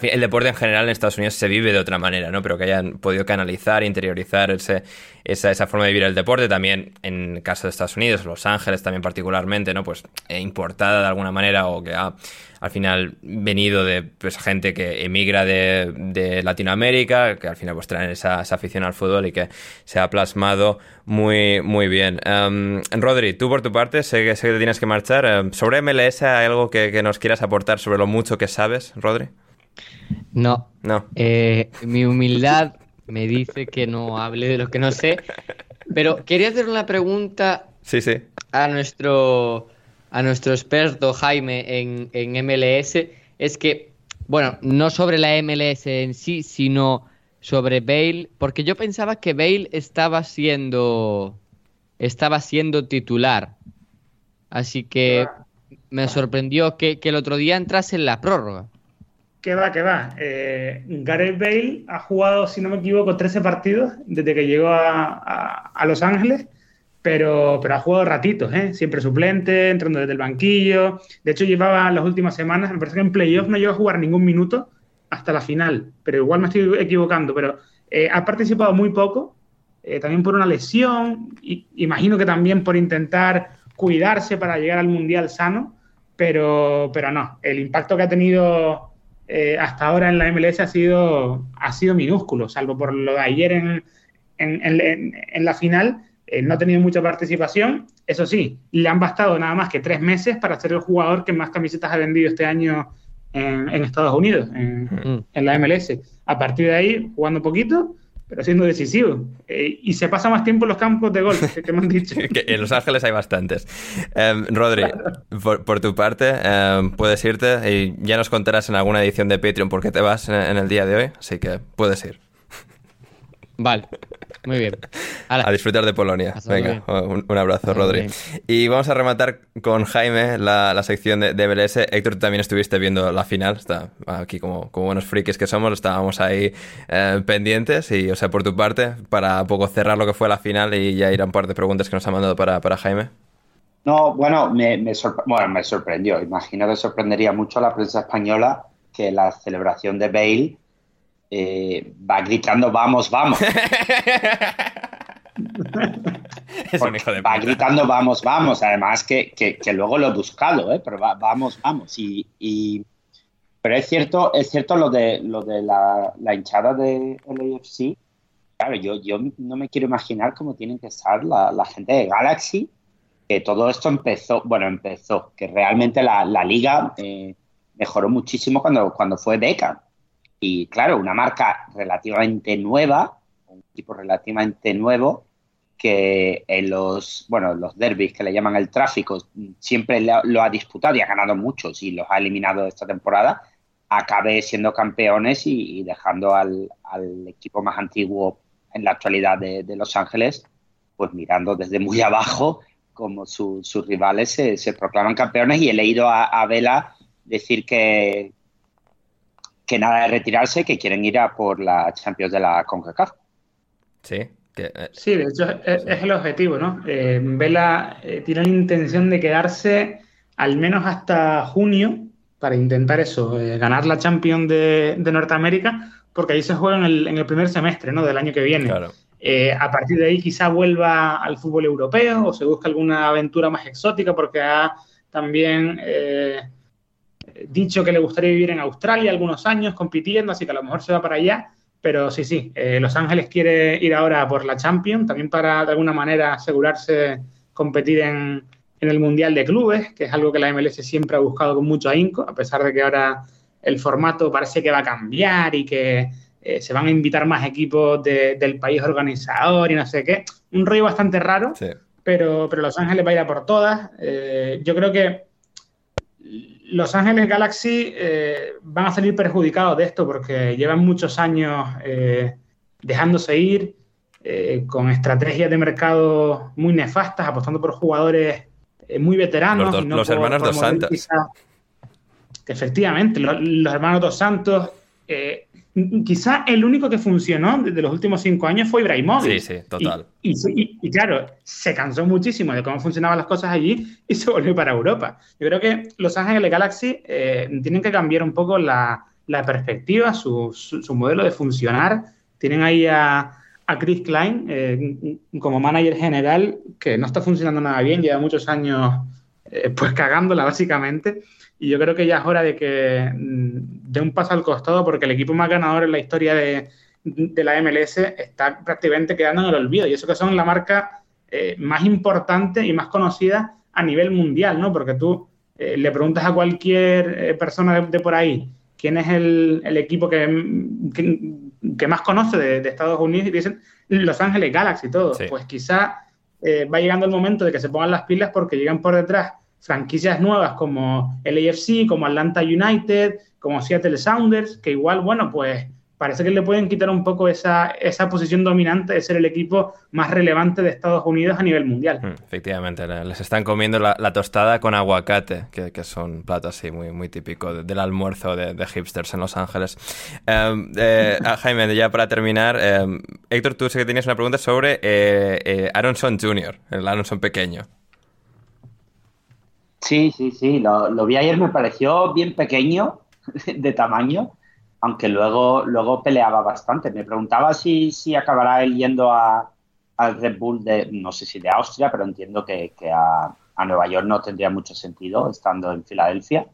el deporte en general en Estados Unidos se vive de otra manera, ¿no? Pero que hayan podido canalizar, interiorizar ese, esa, esa forma de vivir el deporte, también en el caso de Estados Unidos, Los Ángeles también particularmente, ¿no? Pues eh, importada de alguna manera o que ha al final venido de pues, gente que emigra de, Latinoamérica, que al final pues traen esa, afición al fútbol y que se ha plasmado muy, muy bien. Um, Rodri, tú por tu parte, sé que, sé que te tienes que marchar. Um, sobre MLS, ¿hay algo que, nos quieras aportar sobre lo mucho que sabes, Rodri? No. No. Eh, mi humildad me dice que no hable de lo que no sé. Pero quería hacer una pregunta sí, sí. a nuestro a nuestro experto Jaime en, en MLS es que, bueno, no sobre la MLS en sí, sino sobre Bale, porque yo pensaba que Bale estaba siendo estaba siendo titular. Así que me sorprendió que, el otro día entrase en la prórroga. Que va, que va. Eh, Gareth Bale ha jugado, si no me equivoco, 13 partidos desde que llegó a, a Los Ángeles pero, pero ha jugado ratitos, ¿eh? siempre suplente, entrando desde el banquillo. De hecho, llevaba las últimas semanas, me parece que en playoff no llegó a jugar ningún minuto hasta la final, pero igual me estoy equivocando, pero eh, ha participado muy poco, eh, también por una lesión, y, imagino que también por intentar cuidarse para llegar al Mundial sano, pero, pero no, el impacto que ha tenido hasta ahora en la MLS ha sido, ha sido minúsculo, salvo por lo de ayer en, en la final eh, no ha tenido mucha participación. Eso sí, le han bastado nada más que tres meses para ser el jugador que más camisetas ha vendido este año en, Estados Unidos, en, la MLS. A partir de ahí, jugando poquito, pero siendo decisivo. Eh, y se pasa más tiempo en los campos de golf, que, me han dicho. [LAUGHS] en Los Ángeles hay bastantes. Em, Rodri, por, tu parte, em, puedes irte y ya nos contarás en alguna edición de Patreon por qué te vas en el día de hoy, así que puedes ir. Vale, muy bien. A disfrutar de Polonia. Venga, un, abrazo, Rodri. Y vamos a rematar con Jaime la, sección de, de, MLS. Héctor, tú también estuviste viendo la final. Está aquí como, como buenos frikis que somos, estábamos ahí eh, pendientes. Y, o sea, por tu parte, para poco cerrar lo que fue la final y ya ir a un par de preguntas que nos ha mandado para, para Jaime. No, bueno me, me, bueno, me sorprendió. Imagino que sorprendería mucho a la prensa española que la celebración de Bale eh, va gritando vamos, vamos. [LAUGHS] es un hijo de va gritando vamos, vamos. Además que, que- que luego lo he buscado, ¿eh? pero va- vamos, vamos. Y, y- pero es cierto, es cierto lo de lo de la, la hinchada de LAFC. Claro, yo, yo no me quiero imaginar cómo tienen que estar la, la gente de Galaxy, que todo esto empezó, bueno, empezó, que realmente la, la liga eh, mejoró muchísimo cuando, cuando fue Beckham. Y claro, una marca relativamente nueva, un equipo relativamente nuevo, que en los, bueno, los derbis que le llaman el tráfico, siempre lo ha disputado y ha ganado muchos y los ha eliminado esta temporada, acabe siendo campeones y, dejando al, al equipo más antiguo en la actualidad de, de Los Ángeles, pues mirando desde muy [LAUGHS] abajo como su- sus rivales se, proclaman campeones. Y he leído a Vela decir que, que nada de retirarse, que quieren ir a por la Champions de la CONCACAF. Sí, que, eh, Sí, de hecho es, es el objetivo, ¿no? Eh, Vela eh, tiene la intención de quedarse al menos hasta junio para intentar eso, eh, ganar la Champions de, de Norteamérica, porque ahí se juega en el, en el primer semestre, ¿no? Del año que viene. claro. Eh, a partir de ahí quizá vuelva al fútbol europeo o se busque alguna aventura más exótica porque ha también eh, dicho que le gustaría vivir en Australia algunos años compitiendo, así que a lo mejor se va para allá. Pero sí, sí, eh, Los Ángeles quiere ir ahora por la Champions, también para de alguna manera asegurarse competir en, en el Mundial de Clubes, que es algo que la MLS siempre ha buscado con mucho ahínco, a pesar de que ahora el formato parece que va a cambiar y que eh, se van a invitar más equipos de- del país organizador y no sé qué. Un rollo bastante raro, Sí. pero, pero Los Ángeles va a ir a por todas. Eh, yo creo que Los Ángeles Galaxy eh, van a salir perjudicados de esto porque llevan muchos años eh, dejándose ir, eh, con estrategias de mercado muy nefastas, apostando por jugadores muy veteranos. Los dos- y no los por- hermanos por Dos Santos. Efectivamente, lo- los, hermanos Dos Santos. eh, quizá el único que funcionó desde los últimos cinco años fue Ibrahimovic. Sí, sí, total. Y, y- y- y claro, se cansó muchísimo de cómo funcionaban las cosas allí y [LAUGHS] se volvió para Europa. Yo creo que Los Ángeles Galaxy eh, tienen que cambiar un poco la, la perspectiva, su, su- su modelo de funcionar. Tienen ahí a, a Chris Klein eh, como manager general, que no está funcionando nada bien, lleva muchos años eh, pues cagándola básicamente. Y yo creo que ya es hora de que mm, dé un paso al costado porque el equipo más ganador en la historia de, de la MLS está prácticamente quedando en el olvido. Y eso que son la marca eh, más importante y más conocida a nivel mundial, ¿no? Porque tú eh, le preguntas a cualquier eh, persona de, de por ahí quién es el, el equipo que, que, que más conoce de, de Estados Unidos y dicen Los Ángeles Galaxy y todo. Sí. Pues quizá eh, va llegando el momento de que se pongan las pilas porque llegan por detrás franquicias nuevas como LAFC, como Atlanta United, como Seattle Sounders, que igual, bueno, pues parece que le pueden quitar un poco esa, esa posición dominante de ser el equipo más relevante de Estados Unidos a nivel mundial. Mm, Efectivamente, le- les están comiendo la, la tostada con aguacate, que, que es un plato así muy, muy típico de- del almuerzo de, de hipsters en Los Ángeles. Em, eh, ah, Jaime, ya para terminar, em, Héctor, tú sé que tenías una pregunta sobre eh, eh, Aronson Jr., el Aronson pequeño. Sí, sí, sí, lo, vi ayer, me pareció bien pequeño [LAUGHS] de tamaño, aunque luego, luego peleaba bastante. Me preguntaba si, si acabará yendo a, al Red Bull de, no sé si de Austria, pero entiendo que, que a, a Nueva York no tendría mucho sentido estando en Filadelfia.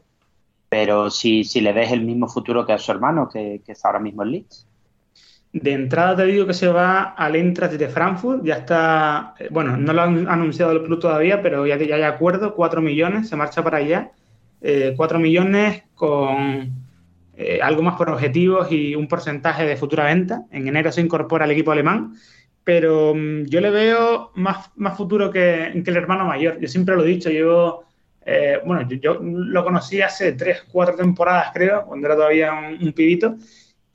Pero si, si le ves el mismo futuro que a su hermano, que, que está ahora mismo en Leeds. De entrada te digo que se va al Eintracht de Frankfurt, ya está, eh, bueno, no lo han anunciado el club todavía, pero ya, ya hay acuerdo, 4 millones, se marcha para allá, eh, 4 millones con eh, algo más por objetivos y un porcentaje de futura venta. En enero se incorpora al equipo alemán, pero mm, yo le veo más, más futuro que, que el hermano mayor. Yo siempre lo he dicho, llevo, eh, bueno, yo, lo conocí hace 3, 4 temporadas, creo, cuando era todavía un pibito.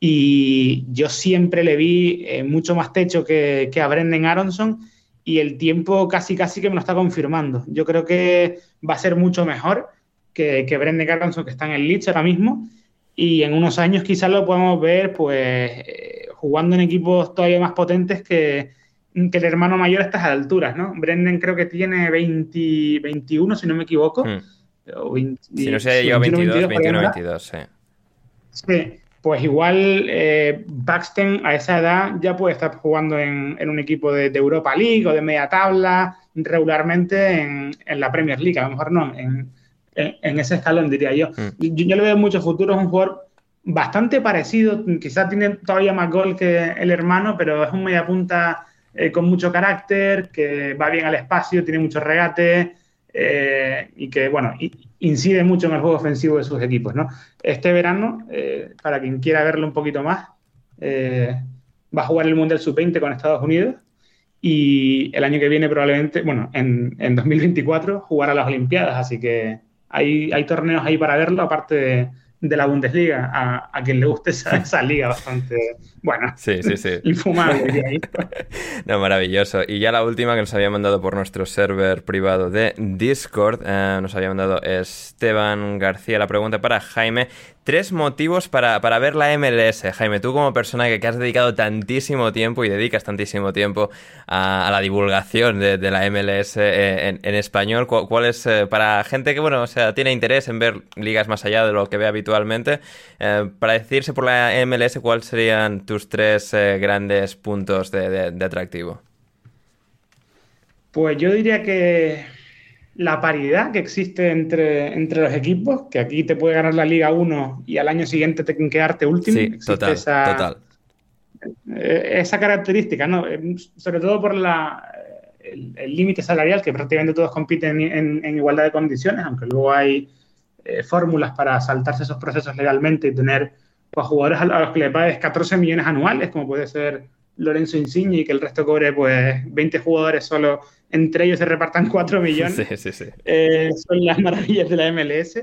Y yo siempre le vi eh, mucho más techo que, que a Brendan Aronson y el tiempo casi casi que me lo está confirmando. Yo creo que va a ser mucho mejor que, que Brendan Aronson que está en el Leeds ahora mismo y en unos años quizás lo podemos ver pues eh, jugando en equipos todavía más potentes que, que el hermano mayor a estas alturas, ¿no? Brendan creo que tiene 20, 21 si no me equivoco. Mm. o 20 Si no se llegado 22, 22, por ahí 21, andará. 22, sí. Sí, pues igual eh, Baxten a esa edad ya puede estar jugando en, un equipo de, Europa League o de media tabla regularmente en, la Premier League, a lo mejor no, en, ese escalón diría yo. Mm. yo. yo. le veo mucho futuro, es un jugador bastante parecido, quizás tiene todavía más gol que el hermano, pero es un media punta eh, con mucho carácter, que va bien al espacio, tiene mucho regate eh, y que, bueno, incide mucho en el juego ofensivo de sus equipos, ¿no? Este verano, eh, para quien quiera verlo un poquito más, va a jugar el Mundial Sub-20 con Estados Unidos y el año que viene probablemente, bueno, en, en 2024 jugará las Olimpiadas, así que hay, hay torneos ahí para verlo, aparte de de la Bundesliga a, a quien le guste esa, liga bastante, bueno, sí, sí, sí. [LAUGHS] infumable. [LAUGHS] no, maravilloso. Y ya la última que nos había mandado por nuestro server privado de Discord, eh, nos había mandado Esteban García la pregunta para Jaime tres motivos para, ver la MLS. Jaime, tú como persona que, has dedicado tantísimo tiempo y dedicas tantísimo tiempo a, la divulgación de, la MLS eh, en, español, ¿cuál es eh, para gente que, bueno, o sea, tiene interés en ver ligas más allá de lo que ve habitualmente, eh, para decirse por la MLS, ¿cuáles serían tus tres grandes puntos de atractivo? Pues yo diría que la paridad que existe entre, entre los equipos, que aquí te puede ganar la Liga 1 y al año siguiente te quedarte último. Sí, total, esa, total. Eh, esa característica, ¿no? Eh, sobre todo por la, el límite salarial, que prácticamente todos compiten en, igualdad de condiciones, aunque luego hay eh, fórmulas para saltarse esos procesos legalmente y tener pues, jugadores a los que le pagues 14 millones anuales, como puede ser Lorenzo Insigne, y que el resto cobre pues 20 jugadores solo entre ellos se repartan [LAUGHS] 4 millones. Sí, sí, sí. Eh, son las maravillas de la MLS.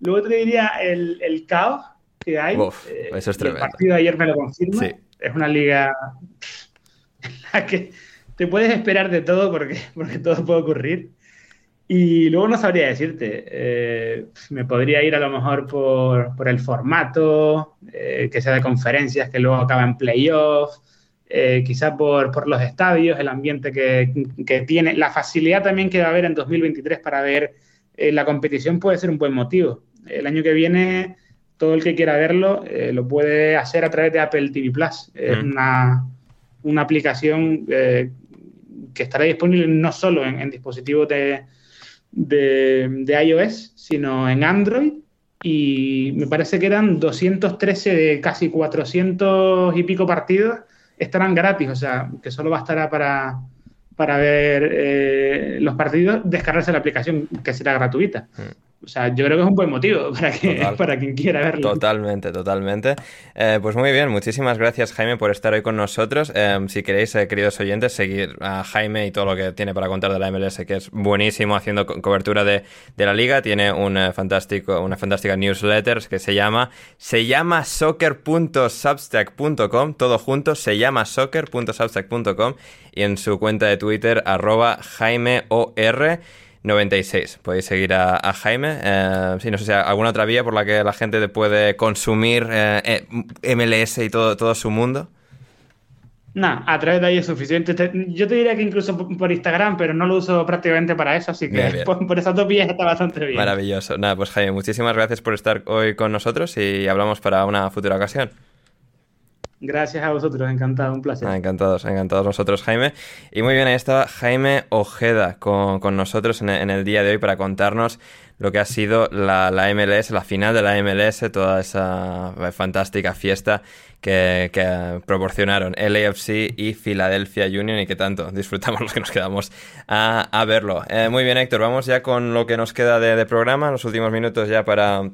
Luego te diría el, el caos que hay. Eh, eso es tremendo. El partido de ayer me lo confirma. Es una liga [LAUGHS] en la que te puedes esperar de todo porque, porque todo puede ocurrir. Y luego no sabría decirte, eh, me podría ir a lo mejor por, por el formato, que sea de conferencias, que luego acaba en playoffs, eh, quizá por, los estadios, el ambiente que, tiene, la facilidad también que va a haber en 2023 para ver eh, la competición puede ser un buen motivo. El año que viene, todo el que quiera verlo eh, lo puede hacer a través de Apple TV Plus. Es una, aplicación que estará disponible no solo en, dispositivos de, de iOS, sino en Android y me parece que eran 213 de casi 400 y pico partidos estarán gratis, o sea, que solo bastará para, para ver eh, los partidos, descargarse la aplicación que será gratuita. Mm. O sea, yo creo que es un buen motivo [LAUGHS] para, que, para quien quiera verlo. Totalmente, totalmente. Eh, pues muy bien, muchísimas gracias Jaime por estar hoy con nosotros. Eh, si queréis, queridos oyentes, seguir a Jaime y todo lo que tiene para contar de la MLS, que es buenísimo haciendo cobertura de, la liga. Tiene un fantástico, una fantástica newsletter que se llama, se llama soccer.substack.com, todo junto, se llama soccer.substack.com y en su cuenta de Twitter, arroba JaimeOR. 96. Podéis seguir a, Jaime. Eh, sí, no sé si hay alguna otra vía por la que la gente puede consumir eh, eh, MLS y todo, todo su mundo. No, a través de ahí es suficiente. yo te diría que incluso por Instagram, pero no lo uso prácticamente para eso, así que [LAUGHS] por, por, esas dos vías está bastante bien. Maravilloso. Nada, pues Jaime, muchísimas gracias por estar hoy con nosotros y hablamos para una futura ocasión. Gracias a vosotros, encantado, un placer. Ah, encantados, encantados nosotros, Jaime. Y muy bien, ahí estaba Jaime Ojeda con, nosotros en, el día de hoy para contarnos lo que ha sido la, MLS, la final de la MLS, toda esa fantástica fiesta que, proporcionaron LAFC y Philadelphia Union y que tanto disfrutamos los que nos quedamos a, verlo. Eh, muy bien, Héctor, vamos ya con lo que nos queda de programa, los últimos minutos ya para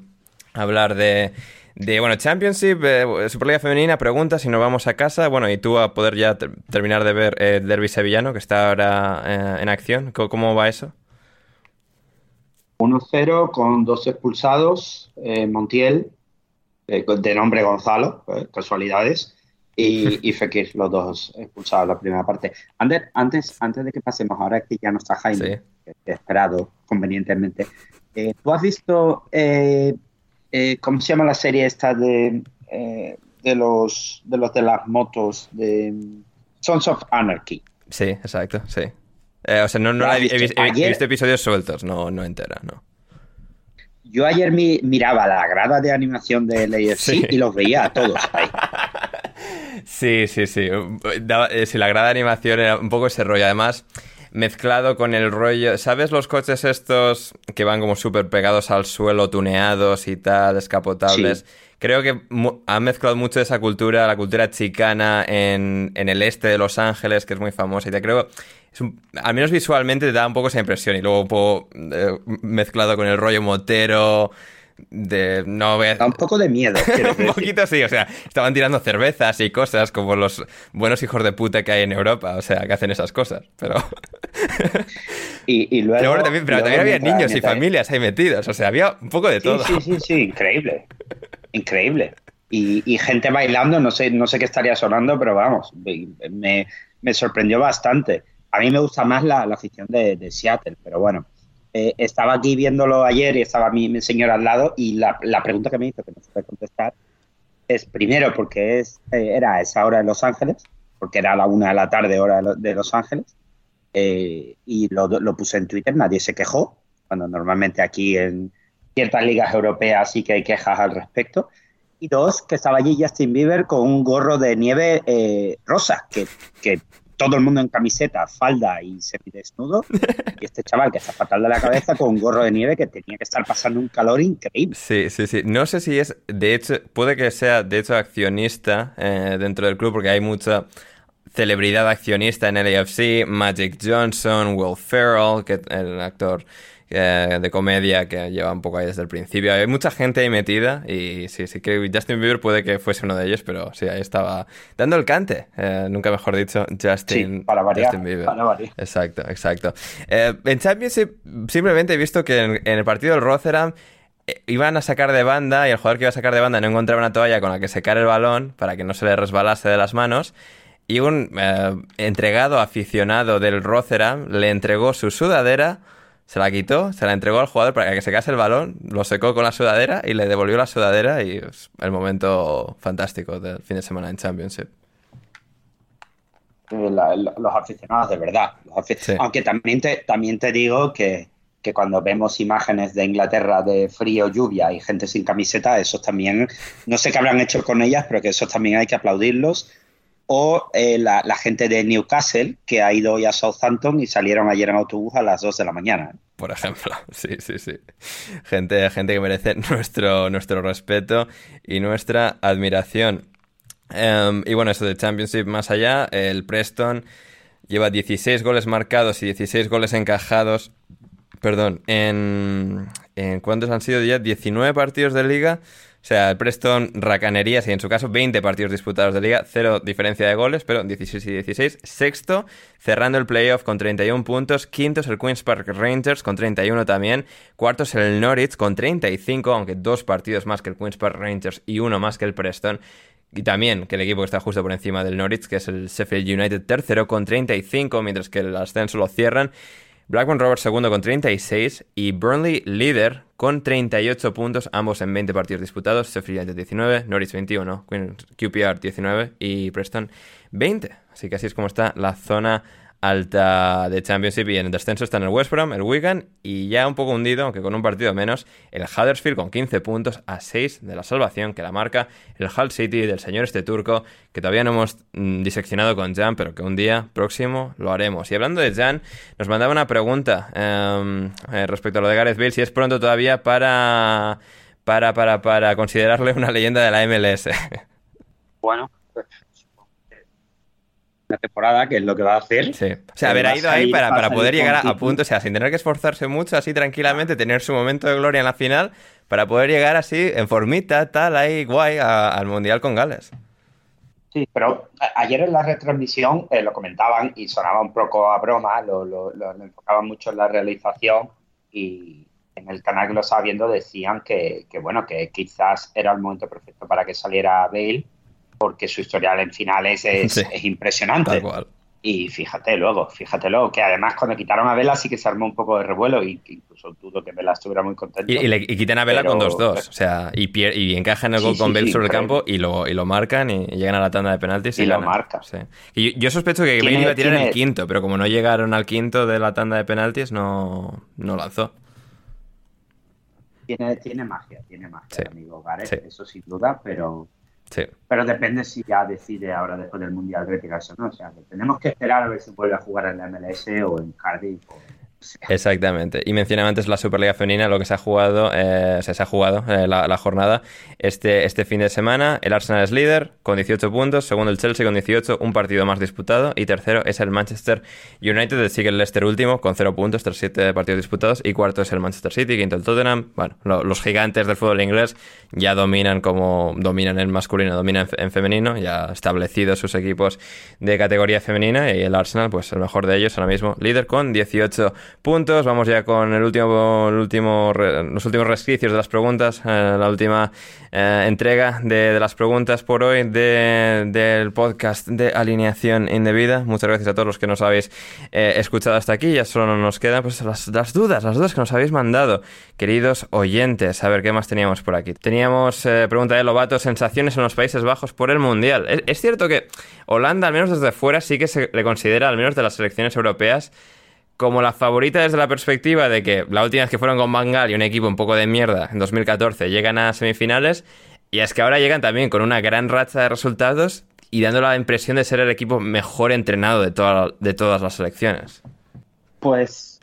hablar de de, bueno, Championship, eh, Superliga Femenina, pregunta si nos vamos a casa. Bueno, y tú a poder ya terminar de ver el eh, Derby Sevillano, que está ahora eh, en acción. ¿Cómo, va eso? 1-0 con dos expulsados, Montiel, de nombre Gonzalo, casualidades, y, [LAUGHS] y, Fekir, los dos expulsados en la primera parte. Antes, antes, antes de que pasemos, ahora que ya no está Jaime, esperado convenientemente, ¿tú has visto eh, ¿cómo se llama la serie esta de, eh, de, los, de los de las motos? De Sons of Anarchy. Sí, exacto, sí. Eh, o sea, no, no he, visto, episodios sueltos, no, no entera, no. yo ayer mi, miraba la grada de animación del AFC [LAUGHS] Sí. y los veía a todos ahí. [LAUGHS] Sí, sí, sí. Daba- eh, sí, la grada de animación era un poco ese rollo. Además, mezclado con el rollo. ¿Sabes los coches estos que van como súper pegados al suelo, tuneados y tal, descapotables? Sí. Creo que han mezclado mucho esa cultura, la cultura chicana en, en el este de Los Ángeles, que es muy famosa. Y te creo. Es un- al menos visualmente te da un poco esa impresión. Y luego un poco eh, mezclado con el rollo motero. De no voy a- un poco de miedo. [LAUGHS] un poquito sí, o sea, estaban tirando cervezas y cosas como los buenos hijos de puta que hay en Europa, o sea, que hacen esas cosas. Pero, Y, y luego, [LAUGHS] pero bueno, también, pero luego también había niños y familias ahí metidos, o sea, había un poco de Sí, todo. sí, sí, sí, increíble. Increíble. Y, y gente bailando, no sé, no sé qué estaría sonando, pero vamos, me, me sorprendió bastante. A mí me gusta más la, la afición de, de Seattle, pero bueno. Eh, estaba aquí viéndolo ayer y estaba mi, mi al lado y la, pregunta que me hizo, que no supe contestar, es primero porque es, eh, era esa hora en Los Ángeles, porque era la una de la tarde hora de Lo- de Los Ángeles, eh, y lo, puse en Twitter, nadie se quejó, cuando normalmente aquí en ciertas ligas europeas sí que hay quejas al respecto. Y dos, que estaba allí Justin Bieber con un gorro de nieve eh, rosa, que todo el mundo en camiseta, falda y semidesnudo, y este chaval que está fatal de la cabeza con un gorro de nieve que tenía que estar pasando un calor increíble. Sí, sí, sí. No sé si es, de hecho, puede que sea, de hecho, accionista eh, dentro del club, porque hay mucha celebridad accionista en el AFC, Magic Johnson, Will Ferrell, que el actor eh, de comedia que lleva un poco ahí desde el principio. Hay mucha gente ahí metida y sí, sí que Justin Bieber puede que fuese uno de ellos, pero sí, ahí estaba dando el cante, eh, nunca mejor dicho, Justin, Sí, para variar, Justin Bieber. para variar. Exacto, exacto. Eh, en Championship simplemente he visto que en, en el partido del Rotherham eh, iban a sacar de banda y el jugador que iba a sacar de banda no encontraba una toalla con la que secar el balón para que no se le resbalase de las manos. Y un eh, entregado aficionado del Rotherham le entregó su sudadera, se la quitó, se la entregó al jugador para que secase el balón, lo secó con la sudadera y le devolvió la sudadera y el momento fantástico del fin de semana en Championship. Eh, la- los aficionados de verdad. Los afi- Sí. Aunque también te, también te digo que, que cuando vemos imágenes de Inglaterra de frío, lluvia y gente sin camiseta, esos también, no sé qué habrán hecho con ellas, pero que esos también hay que aplaudirlos. O eh, la, la gente de Newcastle que ha ido hoy a Southampton y salieron ayer en autobús a las 2 de la mañana. por ejemplo. [LAUGHS] Sí, sí, sí. Gente, gente que merece [LAUGHS] nuestro, nuestro respeto y nuestra admiración. Em, y bueno, eso de Championship más allá, el Preston lleva 16 goles marcados y 16 goles encajados. Perdón, en, en ¿cuántos han sido ya? 19 partidos de liga. O sea, el Preston racanerías y en su caso 20 partidos disputados de liga, cero diferencia de goles, pero 16 y 16. Sexto, cerrando el playoff con 31 puntos. Quinto es el Queen's Park Rangers con 31 también. Cuarto es el Norwich con 35, aunque dos partidos más que el Queen's Park Rangers y uno más que el Preston. Y también que el equipo que está justo por encima del Norwich, que es el Sheffield United tercero con 35, mientras que el ascenso lo cierran. Blackburn Rovers segundo con 36 y Burnley líder con 38 puntos, ambos en 20 partidos disputados. Sheffield United 19, Norwich 21, Queen- QPR 19 y Preston 20. Así que así es como está la zona alta de Championship y en el descenso están el West Brom, el Wigan y ya un poco hundido, aunque con un partido menos, el Huddersfield con 15 puntos a 6 de la salvación que la marca el Hull City del señor este turco que todavía no hemos mm, diseccionado con Jan, pero que un día próximo lo haremos. Y hablando de Jan, nos mandaba una pregunta em, eh, respecto a lo de Gareth Bale, si es pronto todavía para, para, para, para considerarle una leyenda de la MLS. [LAUGHS] Bueno, una temporada, que es lo que va a hacer. Sí. O sea, haber ido ahí para, para poder llegar a, a punto, o sea, sin tener que esforzarse mucho, así tranquilamente, tener su momento de gloria en la final, para poder llegar así, en formita, tal, ahí, guay, a- al Mundial con Gales. Sí, pero ayer en la retransmisión eh, lo comentaban y sonaba un poco a broma, lo, lo- lo- lo enfocaban mucho en la realización y en el canal que lo estaba viendo decían que, que, bueno, que quizás era el momento perfecto para que saliera Bale porque su historial en finales es, Sí. es impresionante. Tal cual. Y fíjate luego, fíjate luego, que además cuando quitaron a Vela sí que se armó un poco de revuelo y incluso dudo que Vela estuviera muy contento. Y, y le- y quitan a Vela Pero- con 2-2. O sea, y, y encajan el Sí, gol sí, con sí, sobre el campo y lo, y lo marcan y llegan a la tanda de penaltis y, lo ganan. marca. Y yo, yo sospecho que ¿Quién Bale iba a tirar el quinto, pero como no llegaron al quinto de la tanda de penaltis, no, no lanzó. Tiene, tiene magia, tiene magia, amigo Gareth, eso sin duda, pero, Sí. pero depende si ya decide ahora después del Mundial retirarse o no. O sea, que tenemos que esperar a ver si vuelve a jugar en la MLS o en Cardiff. O... [LAUGHS] Exactamente. Y mencionaba antes la Superliga Femenina, lo que se ha jugado, eh, se ha jugado eh, la, jornada este, este fin de semana. El Arsenal es líder con 18 puntos, segundo el Chelsea con 18, un partido más disputado. Y tercero es el Manchester United, sigue el Leicester último con 0 puntos tras 7 partidos disputados. Y cuarto es el Manchester City, quinto el Tottenham. Bueno, lo- los gigantes del fútbol inglés ya dominan como dominan en masculino, dominan en, en femenino, ya establecidos sus equipos de categoría femenina. Y el Arsenal, pues el mejor de ellos ahora mismo, líder con 18 puntos. Vamos ya con el último, el último, los últimos resquicios de las preguntas, eh, la última eh, entrega de, de las preguntas por hoy de- del podcast de alineación indebida. Muchas gracias a todos los que nos habéis eh, escuchado hasta aquí. Ya solo nos quedan pues, las, las dudas, las dudas que nos habéis mandado, queridos oyentes. A ver qué más teníamos por aquí. Teníamos pregunta de Lobato, sensaciones en los Países Bajos por el Mundial. Es, es cierto que Holanda, al menos desde fuera, sí que se le considera, al menos de las selecciones europeas, como la favorita desde la perspectiva de que la última vez que fueron con Bangal y un equipo un poco de mierda en 2014 llegan a semifinales y es que ahora llegan también con una gran racha de resultados y dando la impresión de ser el equipo mejor entrenado de, toda- de todas las selecciones. Pues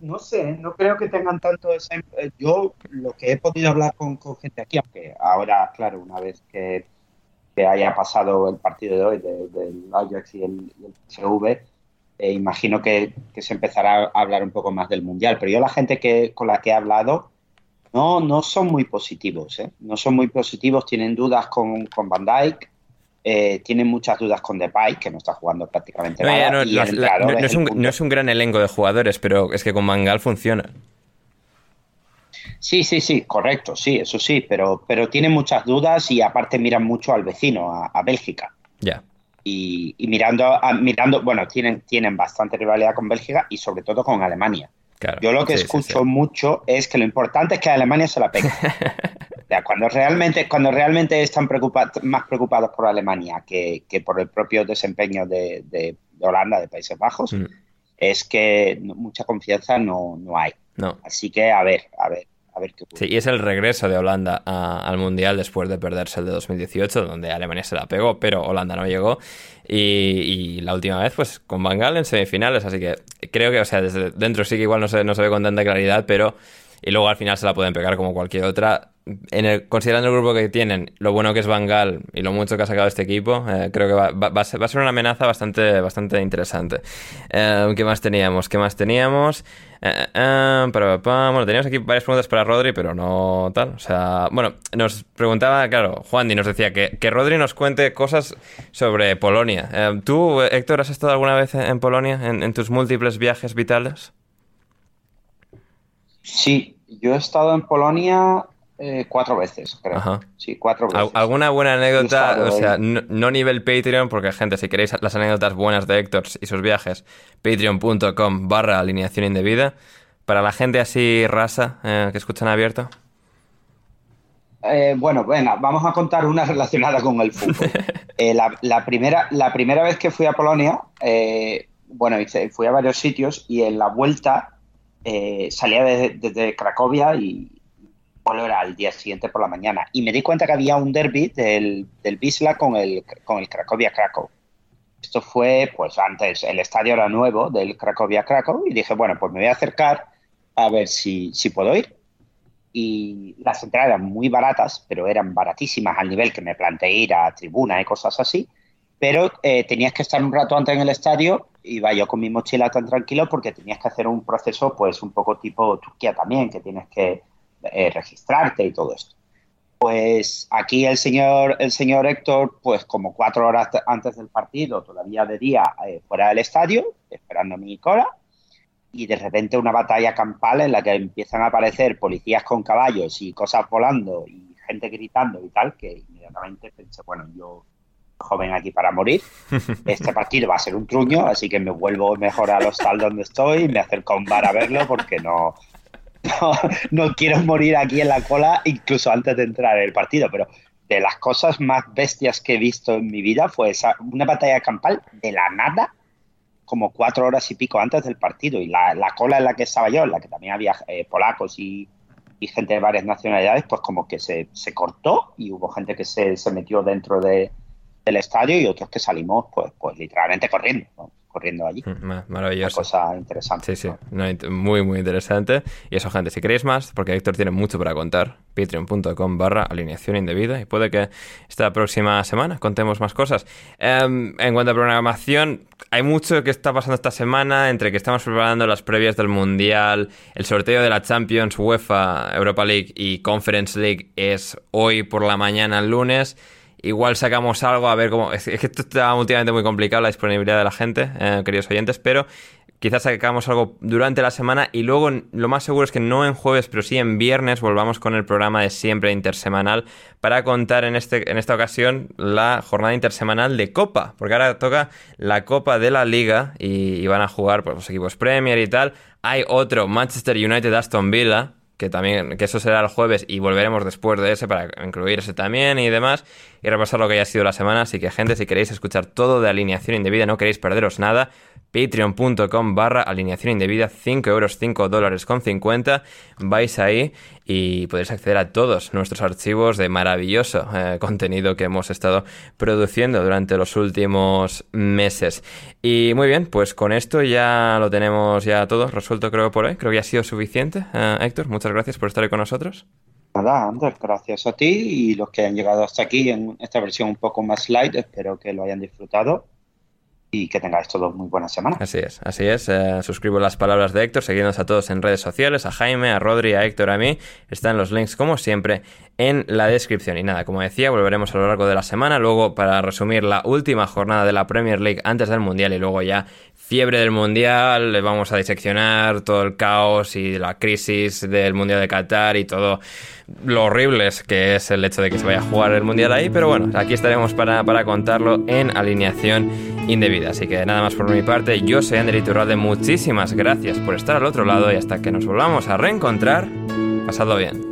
no sé, no creo que tengan tanto esa... eh, Yo lo que he podido hablar con, gente aquí, aunque ahora, claro, una vez que, haya pasado el partido de hoy de- del Ajax y el, y el PSV, eh, imagino que, que se empezará a hablar un poco más del Mundial. Pero yo la gente que, con la que he hablado no, no son muy positivos, ¿eh? No son muy positivos, tienen dudas con, con Van Dijk, eh, tienen muchas dudas con Depay, que no está jugando prácticamente No, nada. no, y la- el la- entrenador no- no es un, punto. no es un gran elenco de jugadores, pero es que con Bangal funciona. Sí, sí, sí, correcto, sí, eso sí, pero, pero tienen muchas dudas y aparte miran mucho al vecino, a, a Bélgica. Ya. Y, y mirando, a- mirando, bueno, tienen, tienen bastante rivalidad con Bélgica y sobre todo con Alemania. Claro. Yo lo que Sí, escucho sí. mucho es que lo importante es que Alemania se la pegue. [LAUGHS] O sea, cuando realmente, cuando realmente están preocupa- más preocupados por Alemania que, que por el propio desempeño de, de- de Holanda, de Países Bajos, Mm, es que mucha confianza no, no hay. No. Así que a ver, a ver, Sí, y es el regreso de Holanda al Mundial después de perderse el de 2018, donde Alemania se la pegó, pero Holanda no llegó. Y, y la última vez, pues con Bangal en semifinales. Así que creo que, o sea, desde dentro sí que igual no se, no se ve con tanta claridad, pero. Y luego al final se la pueden pegar como cualquier otra. En el, considerando el grupo que tienen, lo bueno que es Bangal y lo mucho que ha sacado este equipo, eh, creo que va, va- a ser, una amenaza bastante, bastante interesante. Eh, ¿Qué más teníamos? ¿Qué más teníamos? Eh, eh, bueno, teníamos aquí varias preguntas para Rodri, pero no tal. O sea, bueno, nos preguntaba, claro, Juan y nos decía que, que Rodri nos cuente cosas sobre Polonia. ¿Tú, Héctor, has estado alguna vez en Polonia en tus múltiples viajes vitales? Sí, yo he estado en Polonia eh, cuatro veces, creo. Ajá. Sí, cuatro ¿Al- veces. ¿Alguna buena anécdota? O sea, no, no nivel Patreon, porque gente, si queréis las anécdotas buenas de Héctor y sus viajes, patreon.com barra alineación indebida. Para la gente así rasa eh, que escuchan abierto. Eh, bueno, venga, vamos a contar una [LAUGHS] relacionada con el fútbol. [LAUGHS] Eh, la, la primera, la primera vez que fui a Polonia, eh, bueno, hice- fui a varios sitios y en la vuelta eh, salía desde, Cracovia y el vuelo era al día siguiente por la mañana. Y me di cuenta que había un derby del, del Wisla con el, con el Cracovia Krakow. Esto fue, pues antes, el estadio era nuevo del Cracovia Krakow y dije, bueno, pues me voy a acercar a ver si, si puedo ir y las entradas eran muy baratas, pero eran baratísimas al nivel que me planteé ir a tribuna y cosas así. Pero eh, tenías que estar un rato antes en el estadio, iba yo con mi mochila tan tranquilo porque tenías que hacer un proceso pues un poco tipo Turquía también, que tienes que eh, registrarte y todo esto. Pues aquí el señor, el señor Héctor, pues como cuatro horas antes del partido, todavía de día, eh, fuera del estadio, esperando mi cola, y de repente una batalla campal en la que empiezan a aparecer policías con caballos y cosas volando y gente gritando y tal, que inmediatamente pensé, bueno, yo joven aquí para morir, [LAUGHS] este partido va a ser un truño, así que me vuelvo mejor al hostal donde estoy y me acerco a un bar a verlo porque no, no, no quiero morir aquí en la cola incluso antes de entrar en el partido, pero de las cosas más bestias que he visto en mi vida fue esa, una batalla campal de la nada como cuatro horas y pico antes del partido. Y la, la cola en la que estaba yo, en la que también había eh, polacos y, y gente de varias nacionalidades, pues como que se, se cortó y hubo gente que se, se metió dentro de, del estadio y otros que salimos pues, pues literalmente corriendo. ¿no? corriendo allí. Mm, maravilloso. Una cosa interesante. Sí, sí, muy, muy interesante. Y eso, gente, si queréis más, porque Héctor tiene mucho para contar, patreon.com barra alineación indebida y puede que esta próxima semana contemos más cosas. Em, en cuanto a programación, hay mucho que está pasando esta semana entre que estamos preparando las previas del Mundial, el sorteo de la Champions, UEFA, Europa League y Conference League es hoy por la mañana, el lunes. Igual sacamos algo, a ver cómo. Es, que esto está últimamente muy complicado, la disponibilidad de la gente, eh, queridos oyentes, pero quizás sacamos algo durante la semana y luego lo más seguro es que no en jueves, pero sí en viernes volvamos con el programa de siempre intersemanal para contar en, este, en esta ocasión la jornada intersemanal de Copa, porque ahora toca la Copa de la Liga y, van a jugar pues, los equipos Premier y tal. Hay otro Manchester United Aston Villa que también, que eso será el jueves y volveremos después de ese para incluir ese también y demás y repasar lo que haya sido la semana. Así que, gente, si queréis escuchar todo de alineación indebida, no queréis perderos nada, patreon.com barra alineación indebida, 5 euros, 5 dólares con 50. Vais ahí y podéis acceder a todos nuestros archivos de maravilloso eh, contenido que hemos estado produciendo durante los últimos meses. Y muy bien, pues con esto ya lo tenemos ya todo resuelto creo por hoy. Creo que ha sido suficiente. Eh, Héctor, muchas gracias por estar con nosotros. Nada, Ander, gracias a ti y los que han llegado hasta aquí en esta versión un poco más light, espero que lo hayan disfrutado y que tengáis todos muy buena semana. Así es, así es. Eh, suscribo las palabras de Héctor, seguidnos a todos en redes sociales, a Jaime, a Rodri, a Héctor, a mí. Están los links, como siempre, en la descripción. Y nada, como decía, volveremos a lo largo de la semana, luego para resumir la última jornada de la Premier League antes del Mundial y luego ya fiebre del Mundial, vamos a diseccionar todo el caos y la crisis del Mundial de Qatar y todo lo horrible que es el hecho de que se vaya a jugar el Mundial ahí, pero bueno, aquí estaremos para, para contarlo en alineación indebida. Así que nada más por mi parte, yo soy Ander Iturralde, muchísimas gracias por estar al otro lado y hasta que nos volvamos a reencontrar, pasadlo bien.